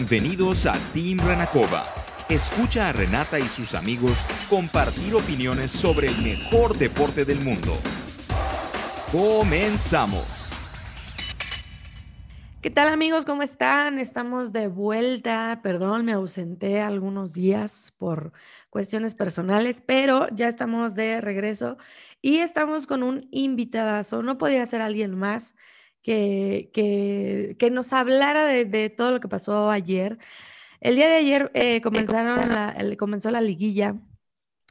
Bienvenidos a Team Renacova. Escucha a Renata y sus amigos compartir opiniones sobre el mejor deporte del mundo. Comenzamos. ¿Qué tal amigos? ¿Cómo están? Estamos de vuelta. Perdón, me ausenté algunos días por cuestiones personales, pero ya estamos de regreso y estamos con un invitadazo. No podía ser alguien más que, que, nos hablara de, todo lo que pasó ayer. El día de ayer eh, comenzaron la, comenzó la liguilla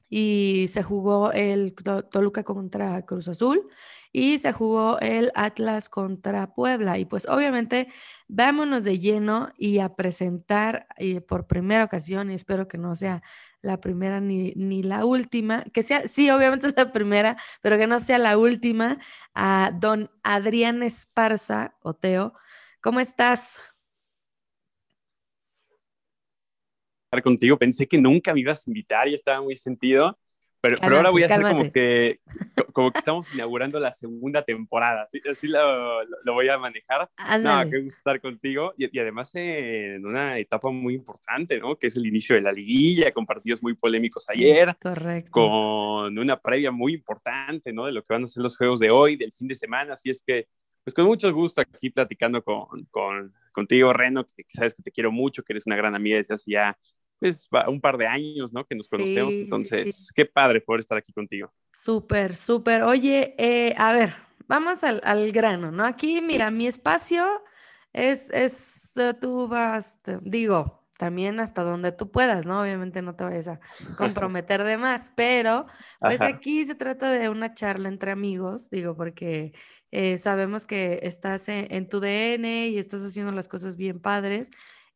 y se jugó el Toluca contra Cruz Azul y se jugó el Atlas contra Puebla. Y pues obviamente vámonos de lleno y a presentar eh, por primera ocasión, y espero que no sea la primera ni, ni, la última, que sea, sí, obviamente es la primera, pero que no sea la última, a don Adrián Esparza, Oteo. ¿Cómo estás? Contigo, pensé que nunca me ibas a invitar y estaba muy sentido, pero, pero ahora voy a hacer como que, como que estamos inaugurando la segunda temporada, así, lo, lo, voy a manejar. No, qué gusto estar contigo y, y, además en una etapa muy importante, ¿no? Que es el inicio de la liguilla, con partidos muy polémicos ayer, correcto. con una previa muy importante, ¿no? De lo que van a ser los juegos de hoy, del fin de semana, así es que, pues con mucho gusto aquí platicando con, con contigo, Reno, que, que, sabes que te quiero mucho, que eres una gran amiga desde hace ya pues un par de años, ¿no? Que nos conocemos, entonces, qué padre poder estar aquí contigo. Súper, súper. Oye, eh, a ver, vamos al, al, grano, ¿no? Aquí, mira, mi espacio es, es, eh, tú vas, digo, también hasta donde tú puedas, ¿no? Obviamente no te vayas a comprometer de más, pero pues aquí se trata de una charla entre amigos, digo, porque eh, sabemos que estás en, en, tu DN y estás haciendo las cosas bien padres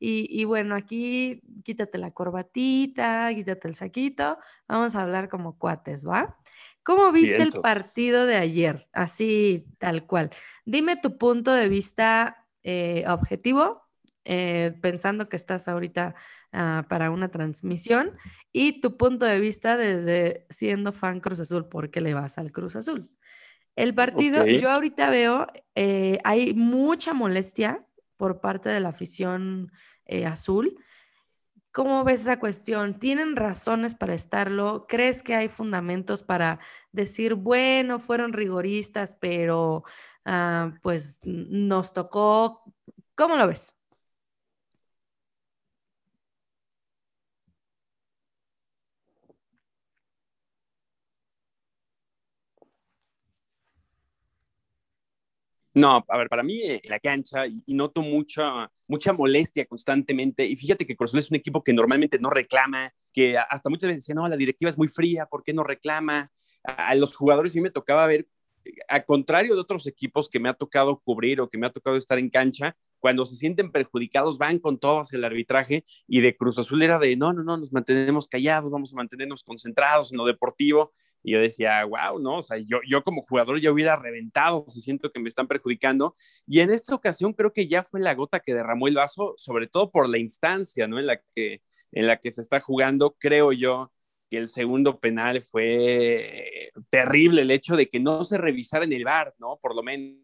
y, bueno, aquí quítate la corbatita, quítate el saquito, vamos a hablar como cuates, ¿va? ¿Cómo viste el partido de ayer? Así, tal cual. Dime tu punto de vista eh, objetivo, eh, pensando que estás ahorita ah, para una transmisión, y tu punto de vista desde siendo fan Cruz Azul, porque le vas al Cruz Azul. El partido, yo ahorita veo, eh, hay mucha molestia por parte de la afición eh, azul. ¿Cómo ves esa cuestión? ¿Tienen razones para estarlo? ¿Crees que hay fundamentos para decir, bueno, fueron rigoristas, pero ah, pues nos tocó? ¿Cómo lo ves? No, a ver, para mí en la cancha y, noto mucha, mucha molestia constantemente. Y fíjate que Cruz es un equipo que normalmente no reclama, que hasta muchas veces dice, no, la directiva es muy fría, ¿por qué no reclama? A, los jugadores sí me tocaba ver, a contrario de otros equipos que me ha tocado cubrir o que me ha tocado estar en cancha, cuando se sienten perjudicados van con todo hacia el arbitraje y de Cruz Azul era de, no, no, no, nos mantenemos callados, vamos a mantenernos concentrados en lo deportivo y yo decía, wow, ¿no? O sea, yo, yo como jugador ya hubiera reventado si siento que me están perjudicando. Y en esta ocasión creo que ya fue la gota que derramó el vaso, sobre todo por la instancia, ¿no? En la que, en la que se está jugando, creo yo que el segundo penal fue terrible, el hecho de que no se revisara en el bar, ¿no? Por lo menos.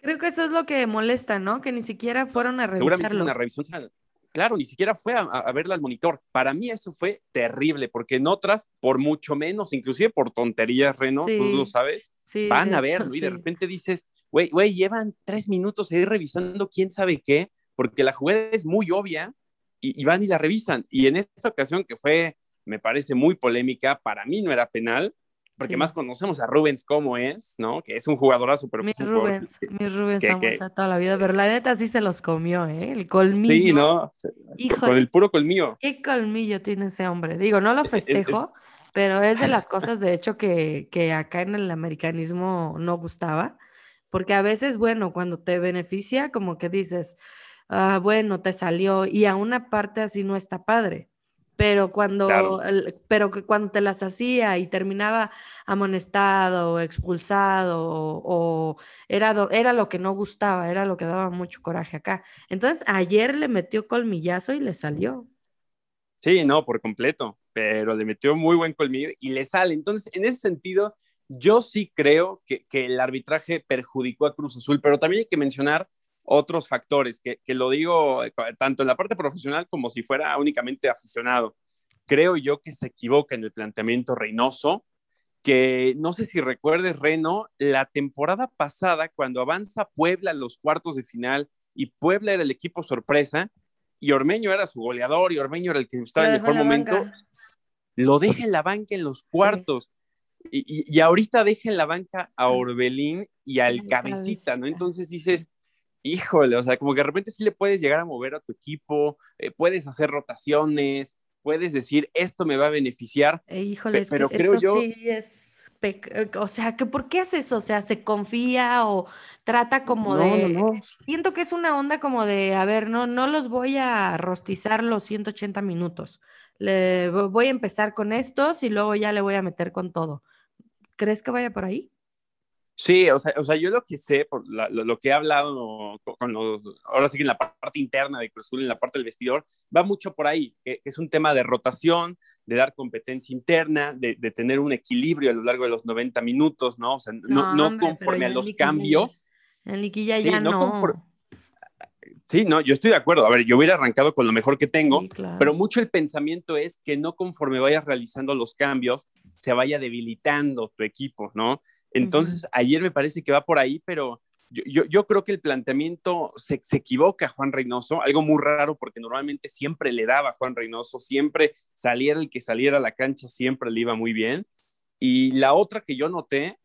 Creo que eso es lo que molesta, ¿no? Que ni siquiera fueron a revisarlo. Seguramente una revisión Claro, ni siquiera fue a, verla al monitor. Para mí eso fue terrible, porque en otras, por mucho menos, inclusive por tonterías, Reno, tú lo sabes, van a verlo y de repente dices, güey, güey, llevan tres minutos ahí revisando quién sabe qué, porque la jugada es muy obvia y, y van y la revisan. Y en esta ocasión que fue, me parece muy polémica, para mí no era penal, porque más conocemos a Rubens como es, ¿no? Que es un jugadorazo, pero... Mis Rubens, mis Rubens vamos a toda la vida, pero la neta sí se los comió, ¿eh? El colmillo. Sí, ¿no? con el puro colmillo. ¿Qué colmillo tiene ese hombre? Digo, no lo festejo, pero es de las cosas, de hecho, que, que acá en el americanismo no gustaba, porque a veces, bueno, cuando te beneficia, como que dices, ah, bueno, te salió, y a una parte así no está padre pero cuando, pero que cuando te las hacía y terminaba amonestado o expulsado o, era, era lo que no gustaba, era lo que daba mucho coraje acá. Entonces ayer le metió colmillazo y le salió. Sí, no, por completo, pero le metió muy buen colmillo y le sale. Entonces, en ese sentido, yo sí creo que, que el arbitraje perjudicó a Cruz Azul, pero también hay que mencionar otros factores, que, que, lo digo eh, tanto en la parte profesional como si fuera únicamente aficionado. Creo yo que se equivoca en el planteamiento Reynoso, que no sé si recuerdes, Reno, la temporada pasada, cuando avanza Puebla a los cuartos de final y Puebla era el equipo sorpresa y Ormeño era su goleador y Ormeño era el que estaba en el mejor momento, lo deja en la banca en los cuartos. Y, y, ahorita deja en la banca a Orbelín y al cabecita, ¿no? Entonces dices, híjole, o sea, como que de repente sí le puedes llegar a mover a tu equipo, eh, puedes hacer rotaciones, puedes decir, esto me va a beneficiar. Eh, híjole, pero creo yo... sí es, eh, o sea, que ¿por qué hace eso? O sea, ¿se confía o trata como de... No, no. Siento que es una onda como de, a ver, no, no los voy a rostizar los 180 minutos. Le, voy a empezar con estos y luego ya le voy a meter con todo. ¿Crees que vaya por ahí? Sí, o sea, o sea, yo lo que sé, por lo, que he hablado con, los, ahora sí que en la parte interna de Cruz Azul, en la parte del vestidor, va mucho por ahí, que, es un tema de rotación, de dar competencia interna, de, tener un equilibrio a lo largo de los 90 minutos, ¿no? O sea, no, no, conforme a los cambios. En liquilla ya no. Sí, no, yo estoy de acuerdo. A ver, yo hubiera arrancado con lo mejor que tengo, pero mucho el pensamiento es que no conforme vayas realizando los cambios, se vaya debilitando tu equipo, ¿no? Entonces, ayer me parece que va por ahí, pero yo, yo, creo que el planteamiento se, se, equivoca Juan Reynoso, algo muy raro porque normalmente siempre le daba a Juan Reynoso, siempre saliera el que saliera a la cancha, siempre le iba muy bien. Y la otra que yo noté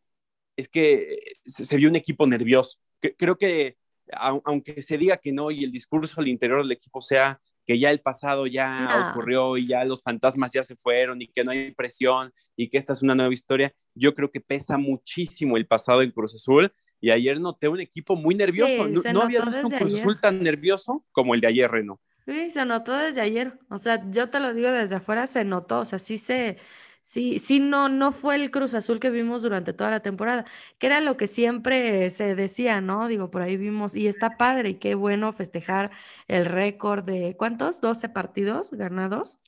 es que se, vio un equipo nervioso. creo que aunque se diga que no y el discurso al interior del equipo sea que ya el pasado ya ocurrió y ya los fantasmas ya se fueron y que no hay presión y que esta es una nueva historia, yo creo que pesa muchísimo el pasado en Cruz Azul y ayer noté un equipo muy nervioso. no, había visto un Cruz Azul tan nervioso como el de ayer, Reno. Sí, se notó desde ayer. O sea, yo te lo digo desde afuera, se notó. O sea, sí se, Sí, sí, no, no fue el Cruz Azul que vimos durante toda la temporada, que era lo que siempre se decía, ¿no? Digo, por ahí vimos, y está padre, y qué bueno festejar el récord de, ¿cuántos? ¿12 partidos ganados?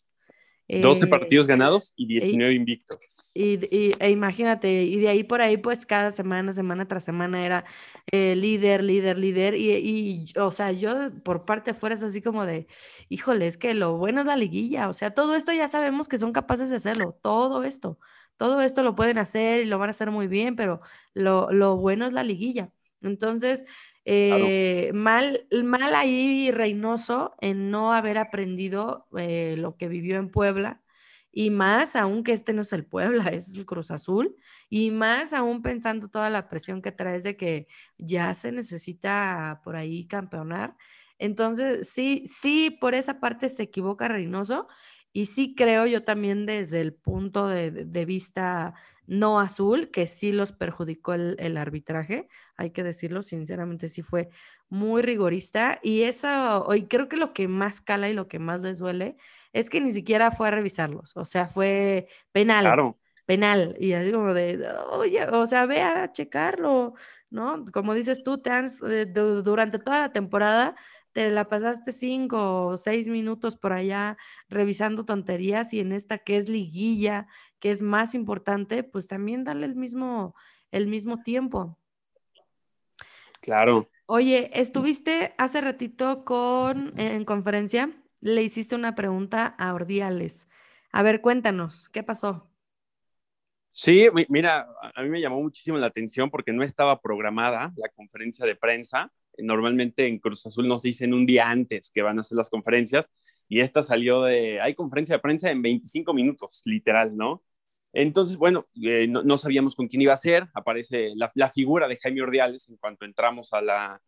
12 eh, partidos ganados y 19 invictos. Y, e imagínate, y de ahí por ahí, pues cada semana, semana tras semana era eh, líder, líder, líder. Y, y, o sea, yo por parte afuera es así como de, híjole, es que lo bueno es la liguilla. O sea, todo esto ya sabemos que son capaces de hacerlo, todo esto. Todo esto lo pueden hacer y lo van a hacer muy bien, pero lo, lo bueno es la liguilla. Entonces, eh, mal, mal ahí Reynoso en no haber aprendido eh, lo que vivió en Puebla y más aún que este no es el Puebla, es el Cruz Azul y más aún pensando toda la presión que traes de que ya se necesita por ahí campeonar. Entonces, sí, sí, por esa parte se equivoca Reynoso y sí creo yo también desde el punto de, de vista no azul, que sí los perjudicó el, arbitraje, hay que decirlo, sinceramente sí fue muy rigorista y eso, hoy creo que lo que más cala y lo que más les duele es que ni siquiera fue a revisarlos, o sea, fue penal. Claro. Penal, y así como de, oye, o sea, ve a checarlo, ¿no? Como dices tú, te eh, durante toda la temporada te la pasaste cinco o seis minutos por allá revisando tonterías y en esta que es liguilla, que es más importante, pues también darle el mismo, el mismo tiempo. Claro. Oye, estuviste hace ratito con en conferencia, le hiciste una pregunta a Ordiales. A ver, cuéntanos, ¿qué pasó? Sí, mira, a mí me llamó muchísimo la atención porque no estaba programada la conferencia de prensa normalmente en Cruz Azul nos dicen un día antes que van a hacer las conferencias y esta salió de, hay conferencia de prensa en 25 minutos, literal, ¿no? Entonces, bueno, eh, no, sabíamos con quién iba a ser, aparece la, figura de Jaime Ordiales en cuanto entramos a la,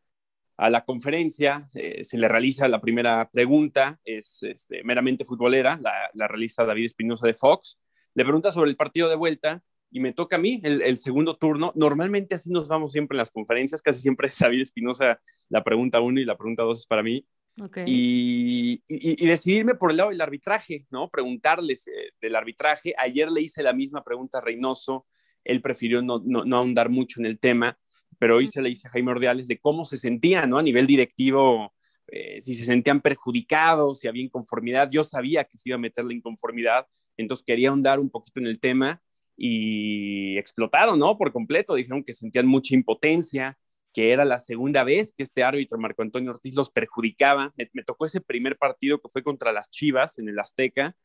a la conferencia, se le realiza la primera pregunta, es este, meramente futbolera, la, la realiza David Espinosa de Fox, le pregunta sobre el partido de vuelta y me toca a mí el, segundo turno. Normalmente así nos vamos siempre en las conferencias, casi siempre es David Espinosa la pregunta uno y la pregunta dos es para mí. Y, y, decidirme por el lado del arbitraje, ¿no? Preguntarles eh, del arbitraje. Ayer le hice la misma pregunta a Reynoso, él prefirió no, no, ahondar mucho en el tema, pero hoy se le hice a Jaime Ordeales de cómo se sentía, ¿no? A nivel directivo, eh, si se sentían perjudicados, si había inconformidad. Yo sabía que se iba a meter la inconformidad, entonces quería ahondar un poquito en el tema y explotaron, ¿no? Por completo, dijeron que sentían mucha impotencia, que era la segunda vez que este árbitro Marco Antonio Ortiz los perjudicaba. Me, tocó ese primer partido que fue contra las Chivas en el Azteca,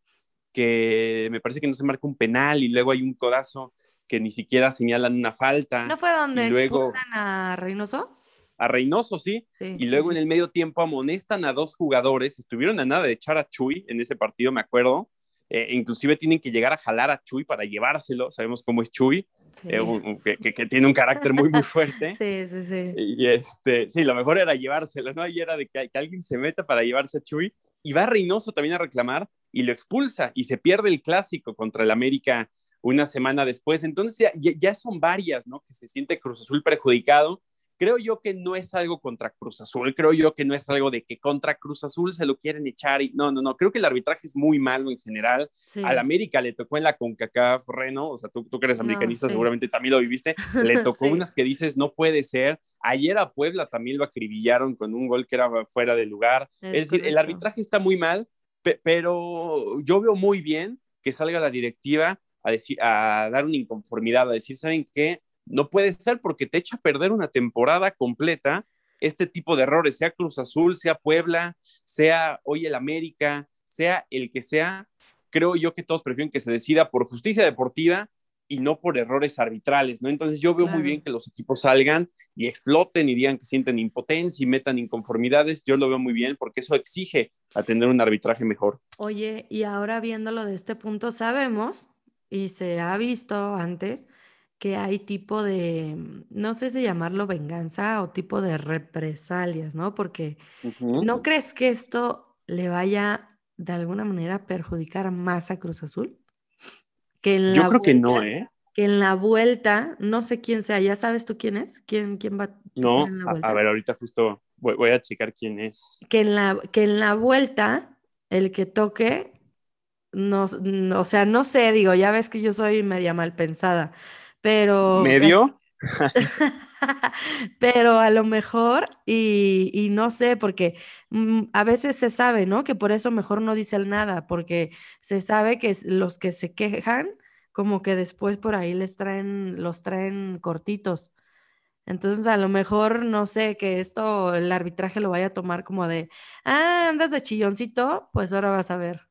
que me parece que no se marca un penal y luego hay un codazo que ni siquiera señalan una falta. ¿No fue donde luego... expulsan a Reynoso? A Reynoso, sí. y luego en el medio tiempo amonestan a dos jugadores. Estuvieron a nada de echar a Chuy en ese partido, me acuerdo. Eh, inclusive tienen que llegar a jalar a Chuy para llevárselo. Sabemos cómo es Chuy, eh, que, tiene un carácter muy, muy fuerte. sí, sí, sí. Y este, sí, lo mejor era llevárselo, ¿no? Y era de que, alguien se meta para llevarse a Chuy. Y va Reynoso también a reclamar y lo expulsa y se pierde el clásico contra el América una semana después. Entonces ya, ya son varias, ¿no? Que se siente Cruz Azul perjudicado creo yo que no es algo contra Cruz Azul, creo yo que no es algo de que contra Cruz Azul se lo quieren echar y no, no, no, creo que el arbitraje es muy malo en general. Al América le tocó en la CONCACAF, Reno, o sea, tú, tú que eres americanista seguramente también lo viviste, le tocó unas que dices, no puede ser. Ayer a Puebla también lo acribillaron con un gol que era fuera de lugar. Es, decir, el arbitraje está muy mal, pero yo veo muy bien que salga la directiva a, decir, a dar una inconformidad, a decir, ¿saben qué? No puede ser porque te echa a perder una temporada completa este tipo de errores, sea Cruz Azul, sea Puebla, sea hoy el América, sea el que sea. Creo yo que todos prefieren que se decida por justicia deportiva y no por errores arbitrales, ¿no? Entonces yo veo muy bien que los equipos salgan y exploten y digan que sienten impotencia y metan inconformidades. Yo lo veo muy bien porque eso exige atender un arbitraje mejor. Oye, y ahora viéndolo de este punto, sabemos, y se ha visto antes, que hay tipo de, mm, no sé si llamarlo venganza o tipo de represalias, ¿no? Porque ¿no crees que esto le vaya de alguna manera a perjudicar más a Cruz Azul? Que en Yo creo que no, ¿eh? Que en la vuelta, no sé quién sea, ¿ya sabes tú quién es? ¿Quién, quién va? No, a, ver, ahorita justo voy, a checar quién es. Que en la, que en la vuelta, el que toque, no, o sea, no sé, digo, ya ves que yo soy media mal pensada, pero... ¿Medio? pero a lo mejor, y, no sé, porque mm, a veces se sabe, ¿no? Que por eso mejor no dicen nada, porque se sabe que los que se quejan, como que después por ahí les traen, los traen cortitos. Entonces, a lo mejor, no sé, que esto el arbitraje lo vaya a tomar como de, ah, andas de chilloncito, pues ahora vas a ver.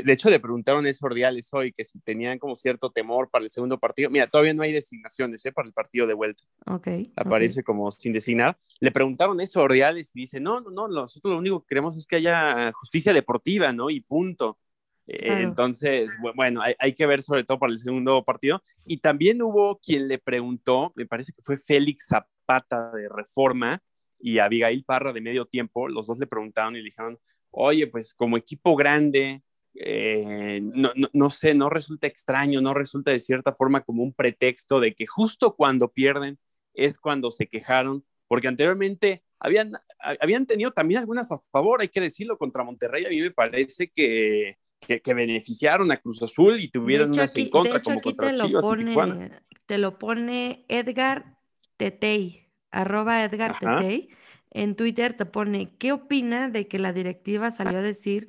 De, hecho, le preguntaron eso a Ordiales hoy, que si tenían como cierto temor para el segundo partido. Mira, todavía no hay designaciones ¿eh? para el partido de vuelta. Ok. Aparece como sin designar. Le preguntaron eso a Ordiales y dice, no, no, no, nosotros lo único que queremos es que haya justicia deportiva, ¿no? Y punto. Eh, entonces, bueno, hay, hay, que ver sobre todo para el segundo partido. Y también hubo quien le preguntó, me parece que fue Félix Zapata de Reforma y Abigail Parra de Medio Tiempo, los dos le preguntaron y le dijeron, oye, pues como equipo grande, eh, no, no, sé, no resulta extraño, no resulta de cierta forma como un pretexto de que justo cuando pierden es cuando se quejaron, porque anteriormente habían, habían tenido también algunas a favor, hay que decirlo, contra Monterrey, a mí me parece que, que, beneficiaron a Cruz Azul y tuvieron unas en contra, como contra te Chivas lo pone, Te lo pone Edgar Tetei, arroba Edgar Tetei, en Twitter te pone, ¿qué opina de que la directiva salió a decir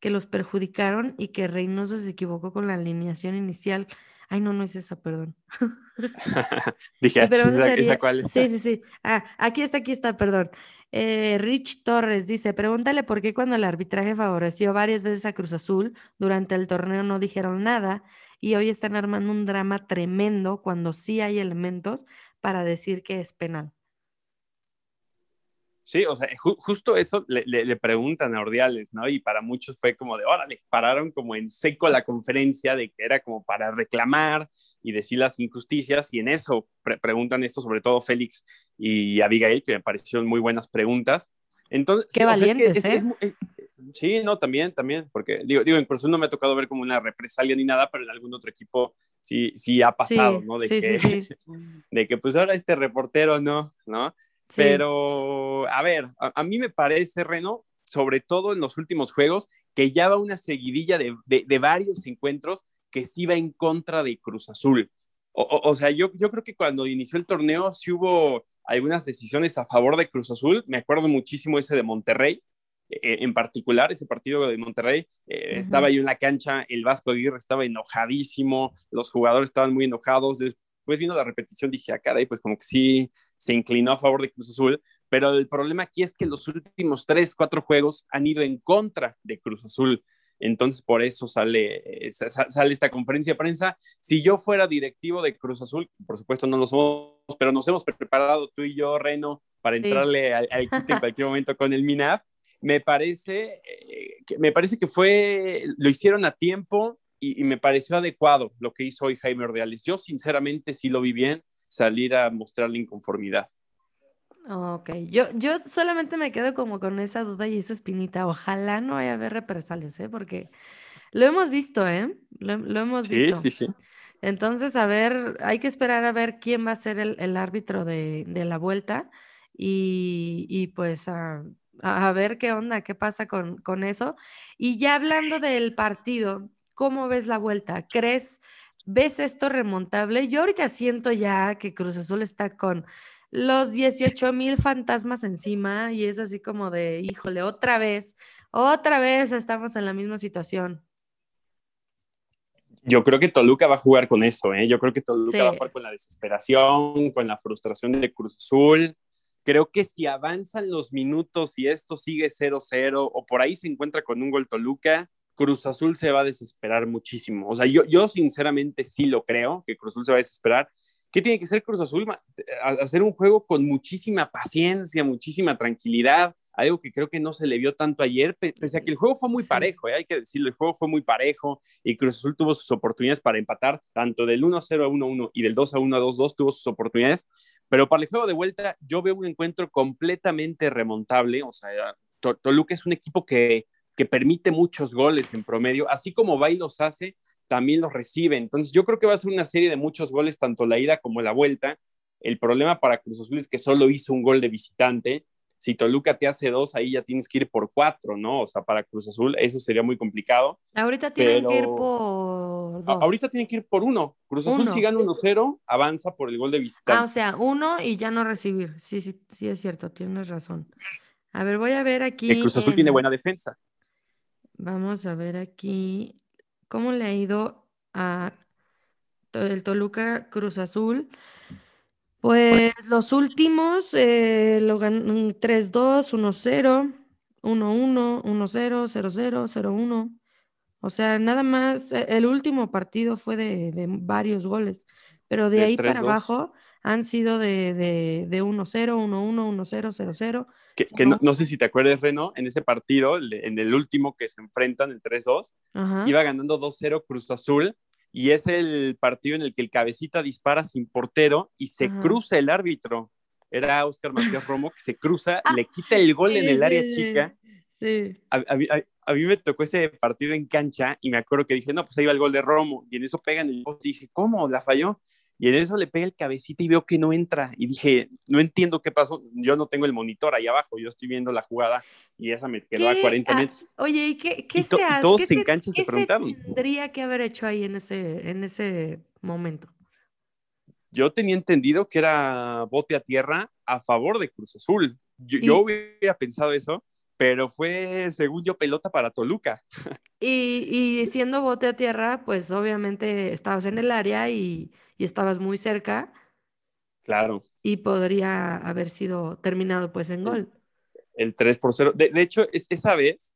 que los perjudicaron y que Reynoso se equivocó con la alineación inicial. Ay, no, no es esa, perdón. Dije, ah, ¿esa, cuál es? Sí, sí, sí. Ah, aquí está, aquí está, perdón. Eh, Rich Torres dice, pregúntale por qué cuando el arbitraje favoreció varias veces a Cruz Azul, durante el torneo no dijeron nada y hoy están armando un drama tremendo cuando sí hay elementos para decir que es penal. Sí, o sea, justo eso le, preguntan a Ordiales, ¿no? Y para muchos fue como de, órale, pararon como en seco la conferencia de que era como para reclamar y decir las injusticias, y en eso preguntan esto sobre todo Félix y Abigail, que me parecieron muy buenas preguntas. Entonces, Qué valientes, ¿eh? sí, no, también, también, porque digo, digo, en Cruz no me ha tocado ver como una represalia ni nada, pero en algún otro equipo sí, sí ha pasado, ¿no? De, que, de que pues ahora este reportero no, ¿no? Pero, a ver, a, mí me parece, Reno, sobre todo en los últimos juegos, que ya va una seguidilla de, de, varios encuentros que sí va en contra de Cruz Azul. O, o, sea, yo, yo creo que cuando inició el torneo sí hubo algunas decisiones a favor de Cruz Azul. Me acuerdo muchísimo ese de Monterrey, eh, en particular, ese partido de Monterrey. Eh, estaba yo en la cancha, el Vasco Aguirre estaba enojadísimo, los jugadores estaban muy enojados. Después vino la repetición, dije, ah, caray, pues como que sí se inclinó a favor de Cruz Azul, pero el problema aquí es que los últimos tres, cuatro juegos han ido en contra de Cruz Azul. Entonces, por eso sale, sale esta conferencia de prensa. Si yo fuera directivo de Cruz Azul, por supuesto no lo somos, pero nos hemos preparado tú y yo, Reno, para entrarle al, al en cualquier momento con el MINAP. Me parece, eh, que, me parece que fue, lo hicieron a tiempo y, y, me pareció adecuado lo que hizo hoy Jaime Ordeales. Yo, sinceramente, sí lo vi bien salir a mostrar la inconformidad. Ok, yo, yo solamente me quedo como con esa duda y esa espinita. Ojalá no vaya a haber represalias, ¿eh? Porque lo hemos visto, ¿eh? Lo, lo hemos sí, visto. Sí, sí, Entonces, a ver, hay que esperar a ver quién va a ser el, el árbitro de, de, la vuelta y, y pues a, a, ver qué onda, qué pasa con, con eso. Y ya hablando del partido, ¿cómo ves la vuelta? ¿Crees, ves esto remontable? Yo ahorita siento ya que Cruz Azul está con los 18 mil fantasmas encima y es así como de, híjole, otra vez, otra vez estamos en la misma situación. Yo creo que Toluca va a jugar con eso, ¿eh? Yo creo que Toluca sí. va a jugar con la desesperación, con la frustración de Cruz Azul. Creo que si avanzan los minutos y esto sigue 0-0 o por ahí se encuentra con un gol Toluca, Cruz Azul se va a desesperar muchísimo. O sea, yo, yo sinceramente sí lo creo, que Cruz Azul se va a desesperar ¿Qué tiene que ser Cruz Azul? Hacer un juego con muchísima paciencia, muchísima tranquilidad, algo que creo que no se le vio tanto ayer, pese a que el juego fue muy parejo, ¿eh? hay que decirlo, el juego fue muy parejo y Cruz Azul tuvo sus oportunidades para empatar, tanto del 1-0 a 1-1 y del 2-1 a 2-2 tuvo sus oportunidades, pero para el juego de vuelta yo veo un encuentro completamente remontable, o sea, Toluca es un equipo que, que permite muchos goles en promedio, así como va y los hace, también los recibe. Entonces yo creo que va a ser una serie de muchos goles, tanto la ida como la vuelta. El problema para Cruz Azul es que solo hizo un gol de visitante. Si Toluca te hace dos, ahí ya tienes que ir por cuatro, ¿no? O sea, para Cruz Azul eso sería muy complicado. Ahorita tienen pero... que ir por dos. Ahorita tienen que ir por uno. Cruz Azul uno. si gana 1-0, avanza por el gol de visitante. Ah, o sea, uno y ya no recibir. Sí, sí, sí es cierto, tienes razón. A ver, voy a ver aquí. El Cruz Azul en... tiene buena defensa. Vamos a ver aquí ¿Cómo le ha ido a el Toluca Cruz Azul? Pues los últimos eh, lo ganan 3-2, 1-0, 1-1, 1-0, 0-0, 0-1. O sea, nada más, e, el último partido fue de, de varios goles, pero de, de ahí 3, para 2. abajo han sido de, de, de 1-0, 1-1, 1-0, 0-0. Que, que no, no, sé si te acuerdas, Reno, en ese partido, en el último que se enfrentan, el 3-2, iba ganando 2-0 Cruz Azul, y es el partido en el que el cabecita dispara sin portero y se Ajá. cruza el árbitro. Era Oscar Matías Romo que se cruza, ah, le quita el gol sí, en el área sí, chica. Sí. A, a, a, a, mí me tocó ese partido en cancha y me acuerdo que dije, no, pues ahí va el gol de Romo. Y en eso pegan el poste y dije, ¿cómo? ¿La falló? Y en eso le pega el cabecita y veo que no entra. Y dije, no entiendo qué pasó. Yo no tengo el monitor ahí abajo, yo estoy viendo la jugada y esa me quedó a 40 ah, metros. Oye, ¿y qué, qué y se hace? Todos ¿Qué se, se preguntaron. tendría que haber hecho ahí en ese, en ese momento? Yo tenía entendido que era bote a tierra a favor de Cruz Azul. Yo, yo hubiera pensado eso, pero fue, según yo, pelota para Toluca. Y, y, siendo bote a tierra, pues obviamente estabas en el área y, y, estabas muy cerca. Claro. Y podría haber sido terminado pues en gol. El 3 por 0. De, de hecho, es, esa vez,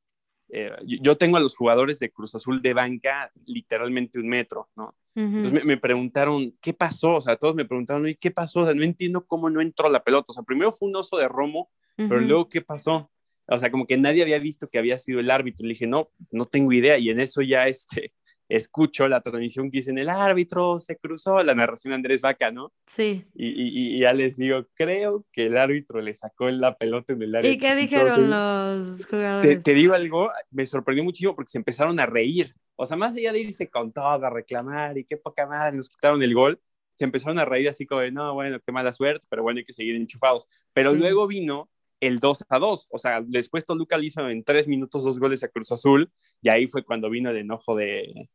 eh, yo tengo a los jugadores de Cruz Azul de banca literalmente un metro, ¿no? Uh -huh. Entonces me, me, preguntaron, ¿qué pasó? O sea, todos me preguntaron, ¿y qué pasó? O sea, no entiendo cómo no entró la pelota. O sea, primero fue un oso de Romo, uh -huh. pero luego, ¿qué pasó? o sea, como que nadie había visto que había sido el árbitro. Le dije, no, no tengo idea. Y en eso ya este, escucho la transmisión que dicen, el árbitro se cruzó, la narración de Andrés Vaca, ¿no? Sí. Y, y, y ya les digo, creo que el árbitro le sacó la pelota en el área. ¿Y qué dijeron los jugadores? Te, te, digo algo, me sorprendió muchísimo porque se empezaron a reír. O sea, más allá de irse con todo, a reclamar y qué poca madre, nos quitaron el gol, se empezaron a reír así como de, no, bueno, qué mala suerte, pero bueno, hay que seguir enchufados. Pero sí. luego vino el 2 a 2. O sea, después Toluca le hizo en tres minutos dos goles a Cruz Azul y ahí fue cuando vino el enojo de,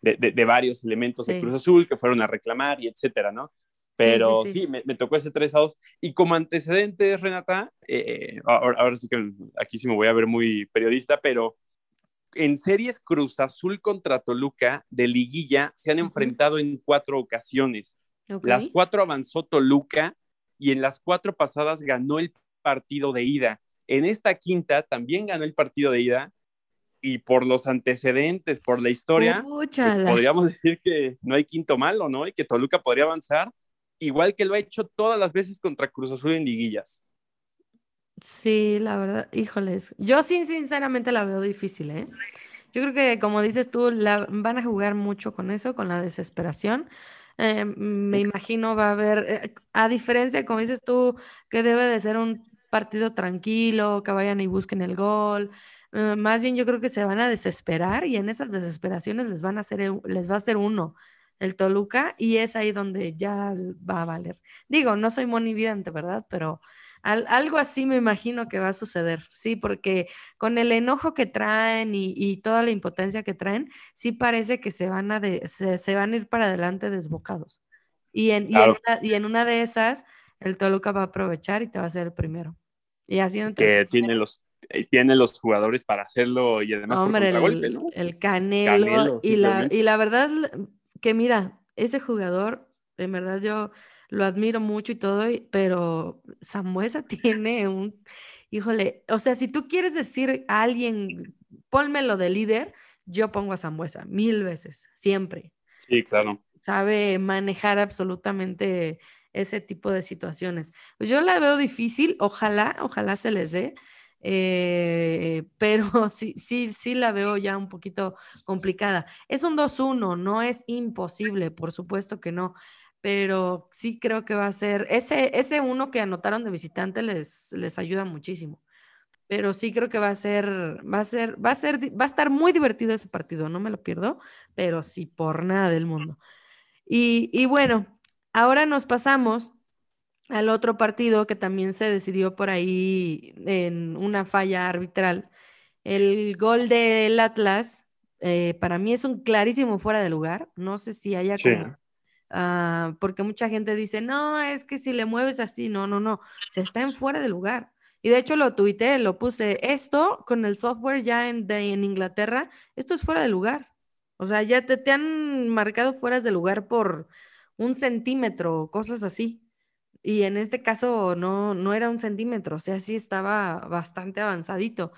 de, de, de varios elementos sí. de Cruz Azul que fueron a reclamar y etcétera, ¿no? Pero sí, sí, sí. me, me, tocó ese 3 a 2. Y como antecedentes, Renata, eh, ahora, ahora, sí que aquí sí me voy a ver muy periodista, pero en series Cruz Azul contra Toluca de liguilla se han enfrentado en cuatro ocasiones. Las cuatro avanzó Toluca y en las cuatro pasadas ganó el partido de ida. En esta quinta también ganó el partido de ida y por los antecedentes, por la historia, pues podríamos decir que no hay quinto malo, ¿no? Y que Toluca podría avanzar, igual que lo ha hecho todas las veces contra Cruz Azul en liguillas. Sí, la verdad, híjoles. Yo sí, sinceramente la veo difícil, ¿eh? Yo creo que, como dices tú, la, van a jugar mucho con eso, con la desesperación. Eh, me imagino va a haber, eh, a diferencia, como dices tú, que debe de ser un partido tranquilo, que vayan y busquen el gol. Eh, más bien yo creo que se van a desesperar y en esas desesperaciones les van a hacer, les va a hacer uno el Toluca y es ahí donde ya va a valer. Digo, no soy monividente, ¿verdad? Pero algo así me imagino que va a suceder, sí, porque con el enojo que traen y, toda la impotencia que traen, sí parece que se van a, se, van a ir para adelante desbocados. Y en, y, en una, de esas, el Toluca va a aprovechar y te va a ser el primero. Y así que tiene los eh, tiene los jugadores para hacerlo y además Hombre, el, el canelo, y, la, y la verdad que mira, ese jugador, en verdad yo lo admiro mucho y todo, pero Samuesa tiene un, híjole, o sea, si tú quieres decir a alguien, pónmelo de líder, yo pongo a Samuesa mil veces, siempre. Sí, claro. Sabe manejar absolutamente ese tipo de situaciones. Pues yo la veo difícil, ojalá, ojalá se les dé, eh, pero sí, sí, sí la veo ya un poquito complicada. Es un 2-1, no es imposible, por supuesto que no, pero sí creo que va a ser, ese, ese uno que anotaron de visitante les, les ayuda muchísimo. Pero sí creo que va a ser, va a ser, va a ser, va a estar muy divertido ese partido, no me lo pierdo, pero sí por nada del mundo. Y, y bueno, ahora nos pasamos al otro partido que también se decidió por ahí en una falla arbitral. El gol del Atlas, eh, para mí es un clarísimo fuera de lugar. No sé si haya Ah, porque mucha gente dice, no, es que si le mueves así, no, no, no, se está en fuera de lugar. Y de hecho lo tuité, lo puse, esto con el software ya en, en Inglaterra, esto es fuera de lugar. O sea, ya te, te han marcado fuera de lugar por un centímetro, cosas así. Y en este caso no, no era un centímetro, o sea, sí estaba bastante avanzadito.